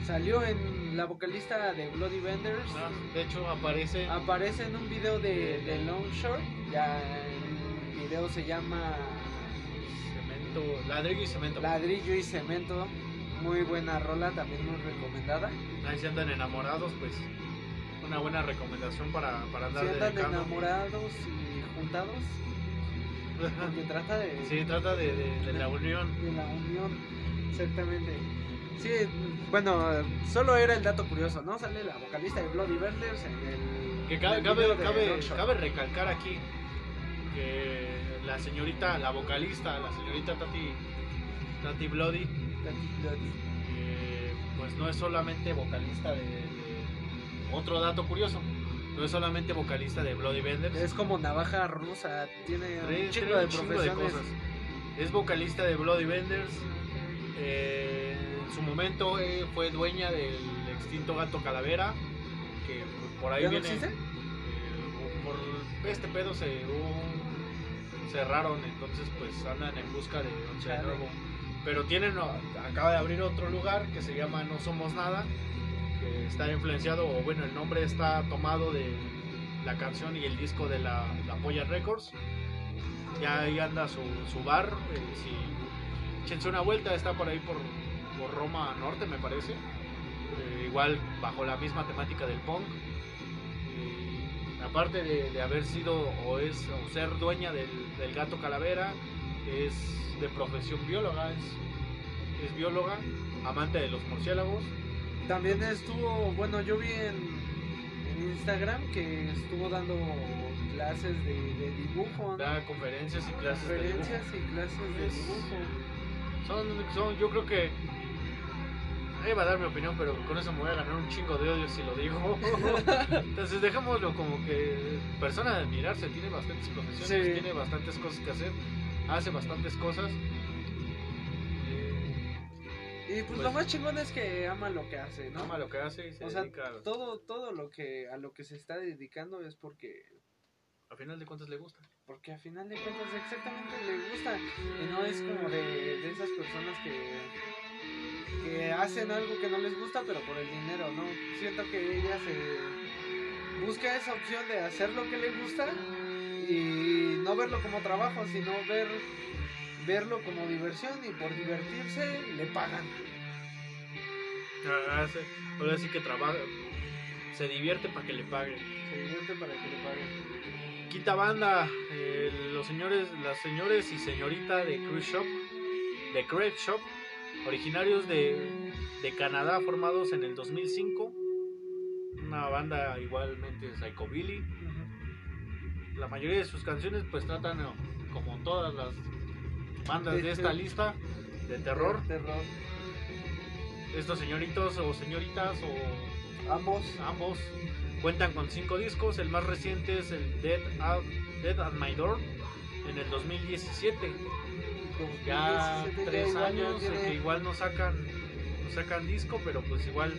Salió en la vocalista de Bloody Vendors. Ah, de hecho, aparece. Aparece en un video de, de Longshore. Ya el video se llama Cemento, ladrillo y cemento. Ladrillo y Cemento. Muy buena rola, también muy recomendada. Ahí si andan enamorados, pues una buena recomendación para, para andar Si andan enamorados y juntados, [laughs] porque trata de, Sí, trata de, de- de la unión. de la unión. Exactamente. Sí, bueno, solo era el dato curioso, ¿no? Sale la vocalista de Bloody Vendors en el. Que cabe, el cabe, de cabe, cabe recalcar aquí que la señorita, la vocalista, la señorita Tati, Tati Bloody, eh, pues no es solamente vocalista de, de- Otro dato curioso, no es solamente vocalista de Bloody Vendors. Es como navaja rusa, tiene un chingo de profesiones. cosas. Es vocalista de Bloody Vendors. eh, en su momento eh, fue dueña del extinto gato Calavera. Que por ahí ¿Ya no viene. existe? eh, por este pedo se hubo- cerraron. Entonces, pues andan en busca de, de Chale. nuevo. Pero tienen, acaba de abrir otro lugar que se llama No Somos Nada. Que está influenciado, o bueno, el nombre está tomado de la canción y el disco de la, la Polla Records. Ya ahí anda su, su bar. eh, si una vuelta, está por ahí por, por Roma Norte, me parece. Eh, igual bajo la misma temática del punk. Eh, aparte de, de haber sido o es o ser dueña del, del gato calavera, es de profesión bióloga, es, es bióloga, amante de los murciélagos. También estuvo, bueno, yo vi en, en Instagram que estuvo dando clases de, de dibujo, ¿no? Da conferencias y clases de conferencias y clases de dibujo. Son, son, yo creo que. Iba a dar mi opinión, pero con eso me voy a ganar un chingo de odio si lo digo. [laughs] Entonces, dejémoslo como que persona de admirarse, tiene bastantes profesiones, Sí. tiene bastantes cosas que hacer, hace bastantes cosas. Y pues, Pues- lo más chingón es que ama lo que hace, ¿no? ama lo que hace y se O sea, dedica. a- todo, todo lo que a lo que se está dedicando es porque A final de cuentas le gusta. porque a final de cuentas exactamente le gusta y no es como de, de esas personas que que hacen algo que no les gusta pero por el dinero no siento que ella se busca esa opción de hacer lo que le gusta y no verlo como trabajo sino ver verlo como diversión y por divertirse le pagan. Ah, Hace, ahora sí que trabaja, se divierte para que le paguen. se divierte para que le paguen. Quinta banda, eh, los señores, las señores y señorita de Cruise Shop, de Crate Shop, originarios de, de Canadá, formados en el 2005. Una banda igualmente psychobilly. La mayoría de sus canciones pues tratan, como todas las bandas de esta lista, de terror. terror Estos señoritos o señoritas o ambos Ambos cuentan con cinco discos. El más reciente es el Dead at, Dead at My Door en el 2017. Ya 2017, tres años tiene- que igual no sacan, no sacan disco, pero pues igual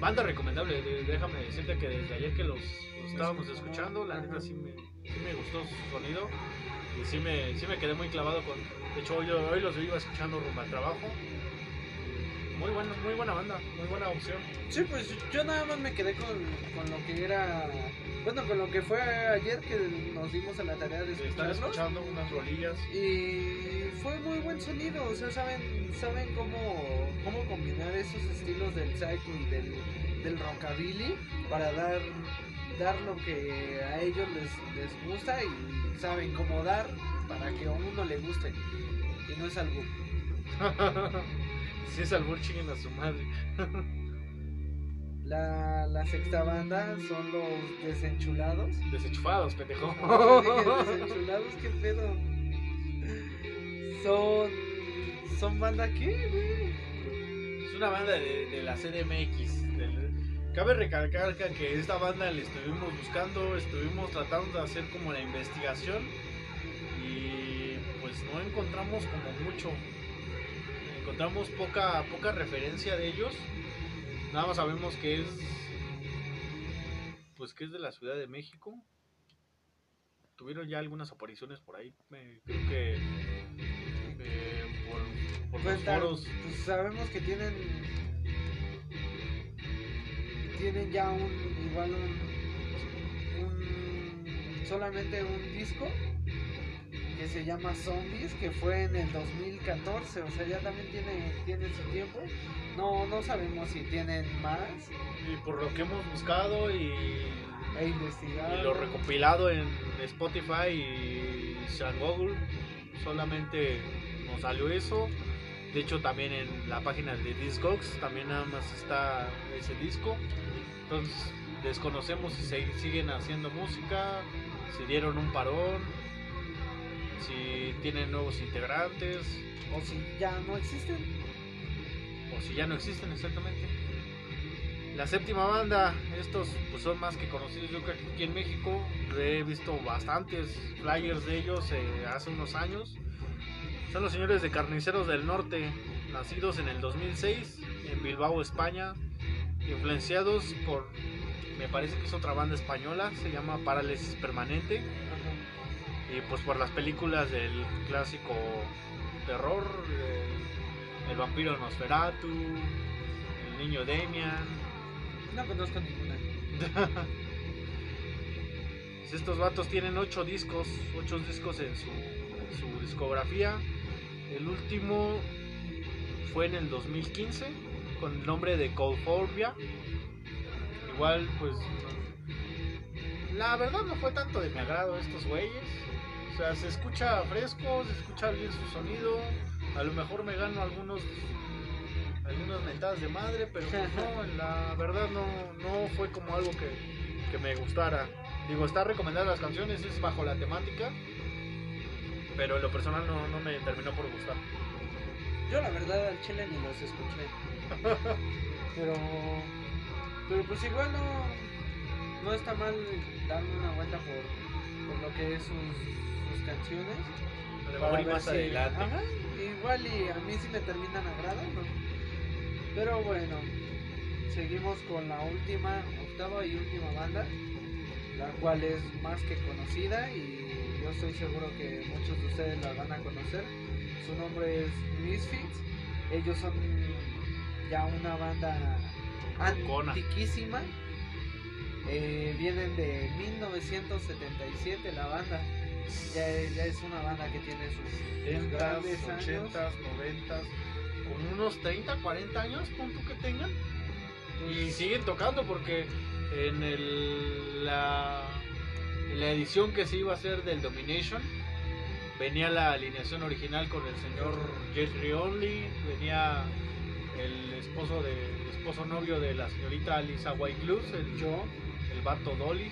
banda recomendable. Déjame decirte que desde ayer que los, los estábamos escuchando, la neta sí me, sí me gustó su sonido y sí me, sí me quedé muy clavado con. De hecho hoy, hoy los iba escuchando rumbo al trabajo. Muy buena, muy buena banda, muy buena opción. Sí, pues yo nada más me quedé con, con lo que era bueno, con lo que fue ayer que nos dimos a la tarea de estar escuchando unas rolillas. Y fue muy buen sonido, o sea, saben, saben cómo, cómo combinar esos estilos del psycho y del, del rockabilly para dar, dar lo que a ellos les, les gusta y saben cómo dar para que a uno le guste. Y no es algo. [laughs] si es albur, chinguen a su madre. [laughs] La, la sexta banda son los desenchulados. Desenchufados, pendejo. [laughs] desenchulados, qué pedo. Son. ¿Son banda qué, Es una banda de, de la CDMX. Cabe recalcar que esta banda la estuvimos buscando, estuvimos tratando de hacer como la investigación y pues no encontramos como mucho. Encontramos poca, poca referencia de ellos Nada más sabemos que es. Pues que es de la Ciudad de México. Tuvieron ya algunas apariciones por ahí. creo que. Eh, por, por pues, foros. Pues sabemos que tienen. Tienen ya un. Igual un. un solamente un disco que se llama Zombies, que fue en el 2014, o sea, ya también tiene, tiene su tiempo. No, no sabemos si tienen más. Y por lo que hemos buscado y, e investigado. Y lo recopilado en Spotify y San Google, solamente nos salió eso. De hecho, también en la página de Discogs también nada más está ese disco. Entonces, desconocemos si se siguen haciendo música, si dieron un parón si tienen nuevos integrantes. O si ya no existen. O si ya no existen, exactamente. La séptima banda, estos pues son más que conocidos yo creo que aquí en México. He visto bastantes flyers de ellos eh, hace unos años. Son los señores de Carniceros del Norte, nacidos en el 2006 en Bilbao, España, influenciados por, me parece que es otra banda española, se llama Parálisis Permanente y pues por las películas del clásico terror, el, vampiro Nosferatu, el niño Damian. No conozco ninguna. [laughs] Estos vatos tienen ocho discos, ocho discos en su, su discografía. El último fue en el 2015 con el nombre de Coldphobia. Igual, pues, la verdad no fue tanto de mi agrado estos güeyes sea, se escucha fresco, se escucha bien su sonido. A lo mejor me gano algunos algunas mentadas de madre, pero pues no, [laughs] la verdad no, no fue como algo que, me gustara. Digo, está recomendada las canciones, es bajo la temática, pero en lo personal no, no me terminó por gustar. Yo la verdad al chile ni los escuché. [laughs] pero pero pues igual no, no está mal darme una vuelta por, por lo que es sus canciones. más adelante. igual y a mí si me terminan agradando. Pero bueno, seguimos con la última, octava y última banda, la cual es más que conocida y yo estoy seguro que muchos de ustedes la van a conocer. Su nombre es Misfits. Ellos son ya una banda antiquísima. Eh, vienen de 1977 la banda ya, ya es una banda que tiene sus 70, grandes 80, 90, con unos 30, 40 años, punto que tengan. Y siguen tocando porque en el, la, la edición que se iba a hacer del Domination venía la alineación original con el señor Jeffrey Only, venía el esposo de el esposo novio de la señorita Lisa White el yo, el vato Dolly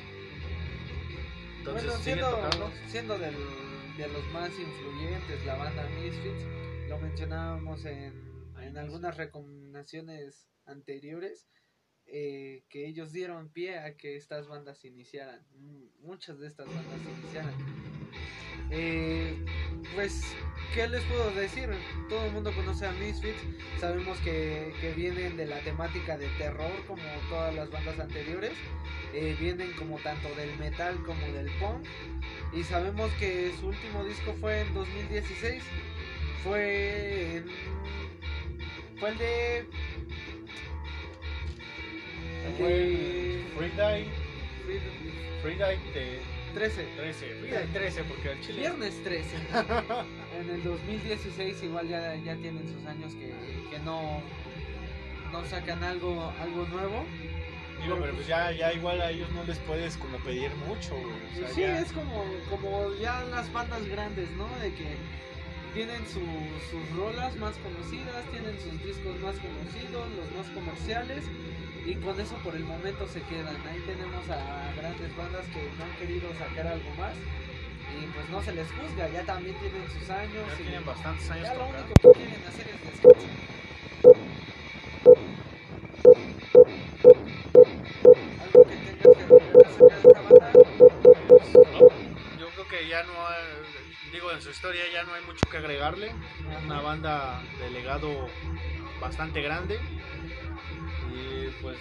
bueno, siendo, de los más influyentes, la banda Misfits, lo mencionábamos en, en algunas recomendaciones anteriores, eh, que ellos dieron pie a que estas bandas iniciaran, muchas de estas bandas iniciaran. Eh, pues, ¿qué les puedo decir? Todo el mundo conoce a Misfits, sabemos que, que vienen de la temática de terror como todas las bandas anteriores eh, vienen como tanto del metal como del punk. Y sabemos que su último disco fue en 2016. Fue fue el de fue Free Day Friday de 13. 13. Friday 13, porque al chile. Viernes 13. [laughs] en el 2016 igual ya, ya tienen sus años que, que no, no sacan algo, algo nuevo. Digo, pero pues ya, ya igual a ellos no les puedes como pedir mucho, güey. O sea, sí, ya- es como, como ya las bandas grandes, ¿no? De que tienen su- sus rolas más conocidas, tienen sus discos más conocidos, los más comerciales, y con eso por el momento se quedan. Ahí tenemos a grandes bandas que no han querido sacar algo más, y pues no se les juzga, ya también tienen sus años. ya y tienen bastantes años ya lo único que quieren hacer es descansar. En su historia ya no hay mucho que agregarle. Una banda de legado bastante grande. Y pues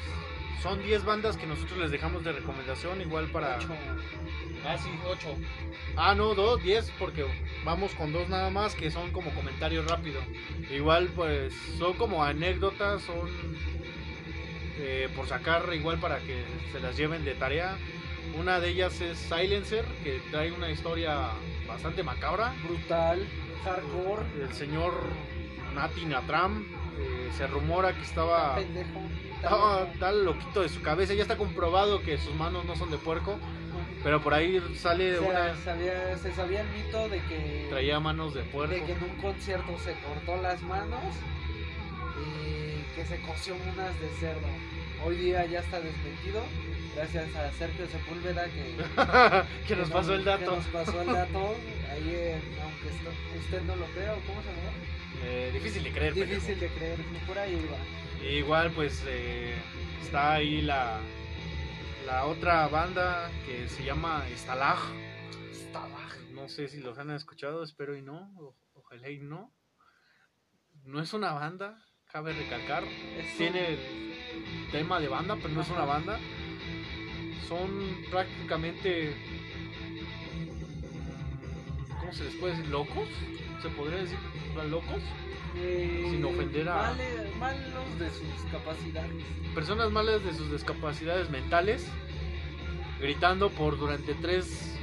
son 10 bandas que nosotros les dejamos de recomendación, igual para... Ocho. Ah, sí, 8. Ah, no, 2, 10, porque vamos con dos nada más que son como comentario rápido. Igual pues son como anécdotas, son eh, por sacar igual para que se las lleven de tarea. Una de ellas es Silencer, que trae una historia bastante macabra. brutal, hardcore, El señor Nati Natram eh, se rumora que estaba, pendejo. estaba tal loquito de su cabeza. Ya está comprobado que sus manos no son de puerco, pero por ahí sale O sea, una... sabía- se sabía el mito de que, Traía manos de puerco. de que en un concierto se cortó las manos y que se coció unas de cerdo. Hoy día ya está desmentido, gracias a Sergio Sepúlveda que, [laughs] que nos pasó el que dato. nos pasó el dato. Ahí, aunque esto- usted no lo crea, ¿o ¿cómo se llama? Eh, difícil de creer. Difícil de creer, por ahí va. Igual pues eh, está ahí la, la otra banda que se llama Stalag. Stalag. No sé si los han escuchado, espero y no. o- ojalá y no. No es una banda, cabe recalcar. Es Tiene tema de banda, pero no es una banda. Son prácticamente. ¿Cómo se les puede decir? ¿Locos? ¿Se podría decir locos? eh, sin ofender a- male- malos de sus capacidades. Personas malas de sus discapacidades mentales. Gritando por durante 3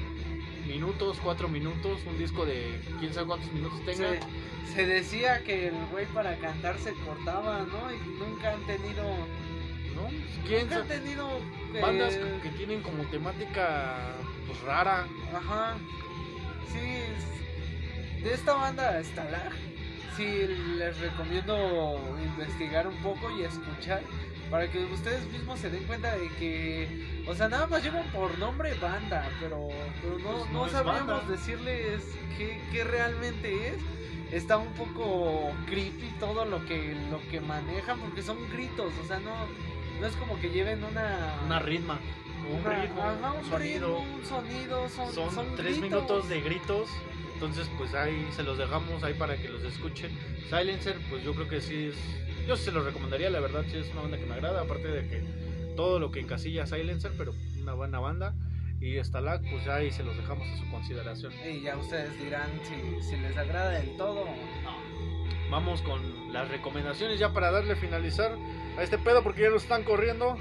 minutos, 4 minutos. Un disco de quién sabe cuántos minutos tenga. Se, se decía que el güey para cantar se cortaba, ¿no? Y nunca han tenido. ¿No? ¿Quién Nunca tenido. eh, Bandas que tienen como temática pues rara. Ajá. Sí. es- De esta banda Stalag. Sí, les recomiendo investigar un poco y escuchar. Para que ustedes mismos se den cuenta de que. O sea, nada más llevan por nombre banda. Pero, pero no, Pues no, no sabríamos decirles qué, qué realmente es. Está un poco creepy todo lo que, lo que manejan. Porque son gritos. O sea, no, no es como que lleven una. Una ritma. Un una- ritmo. ajá, un sonido. ritmo, un sonido. Son, Son, son tres gritos. minutos de gritos. Entonces, pues ahí se los dejamos ahí para que los escuchen. Silencer, pues yo creo que sí es. Yo se los recomendaría, la verdad, sí es una banda que me agrada. Aparte de que todo lo que encasilla Silencer, pero una buena banda. Y Stalag, pues ahí se los dejamos a su consideración. Y ya ustedes dirán si, si les agrada del todo o no. Vamos con las recomendaciones ya para darle finalizar a este pedo porque ya nos están corriendo.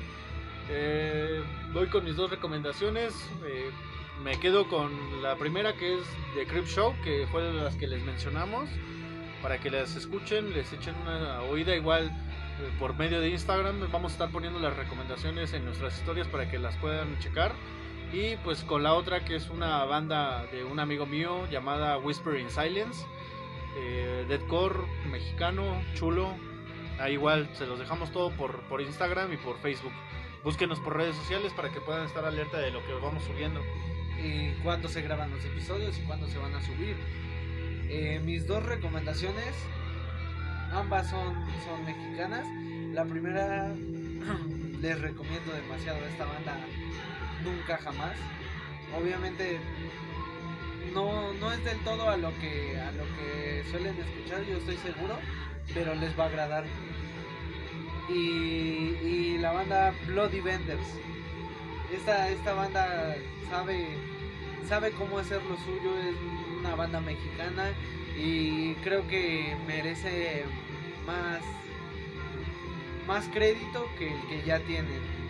Eh, voy con mis dos recomendaciones. Eh, me quedo con la primera que es de Crip Show, que fue de las que les mencionamos. Para que las escuchen, les echen una oída igual eh, por medio de Instagram. Vamos a estar poniendo las recomendaciones en nuestras historias para que las puedan checar. Y pues con la otra que es una banda de un amigo mío llamada Whisper in Silence eh, deathcore mexicano, chulo. Ahí igual se los dejamos todo por, por Instagram y por Facebook. Búsquenos por redes sociales para que puedan estar alerta de lo que vamos subiendo. Y cuándo se graban los episodios y cuándo se van a subir. Eh, mis dos recomendaciones, ambas son, son mexicanas. La primera, [clears throat] les recomiendo demasiado esta banda, Nunca Jamás. Obviamente no, no es del todo a lo que a lo que suelen escuchar, yo estoy seguro, pero les va a agradar. Y, y la banda Bloody Vendors. Esta, esta banda sabe, sabe cómo hacer lo suyo, es una banda mexicana y creo que merece más, más crédito que el que ya tienen.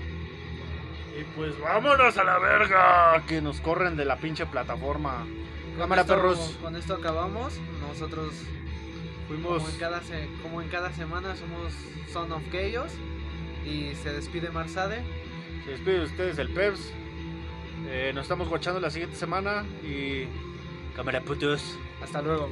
Y pues vámonos a la verga. Que nos corren de la pinche plataforma. Cámara, perros. Con esto acabamos. Nosotros fuimos. Como en cada, como en cada semana somos Son of Chaos. Y se despide Marsade. Se despide de ustedes el Peps. Eh, nos estamos guachando la siguiente semana. Y. Cámara putos. Hasta luego.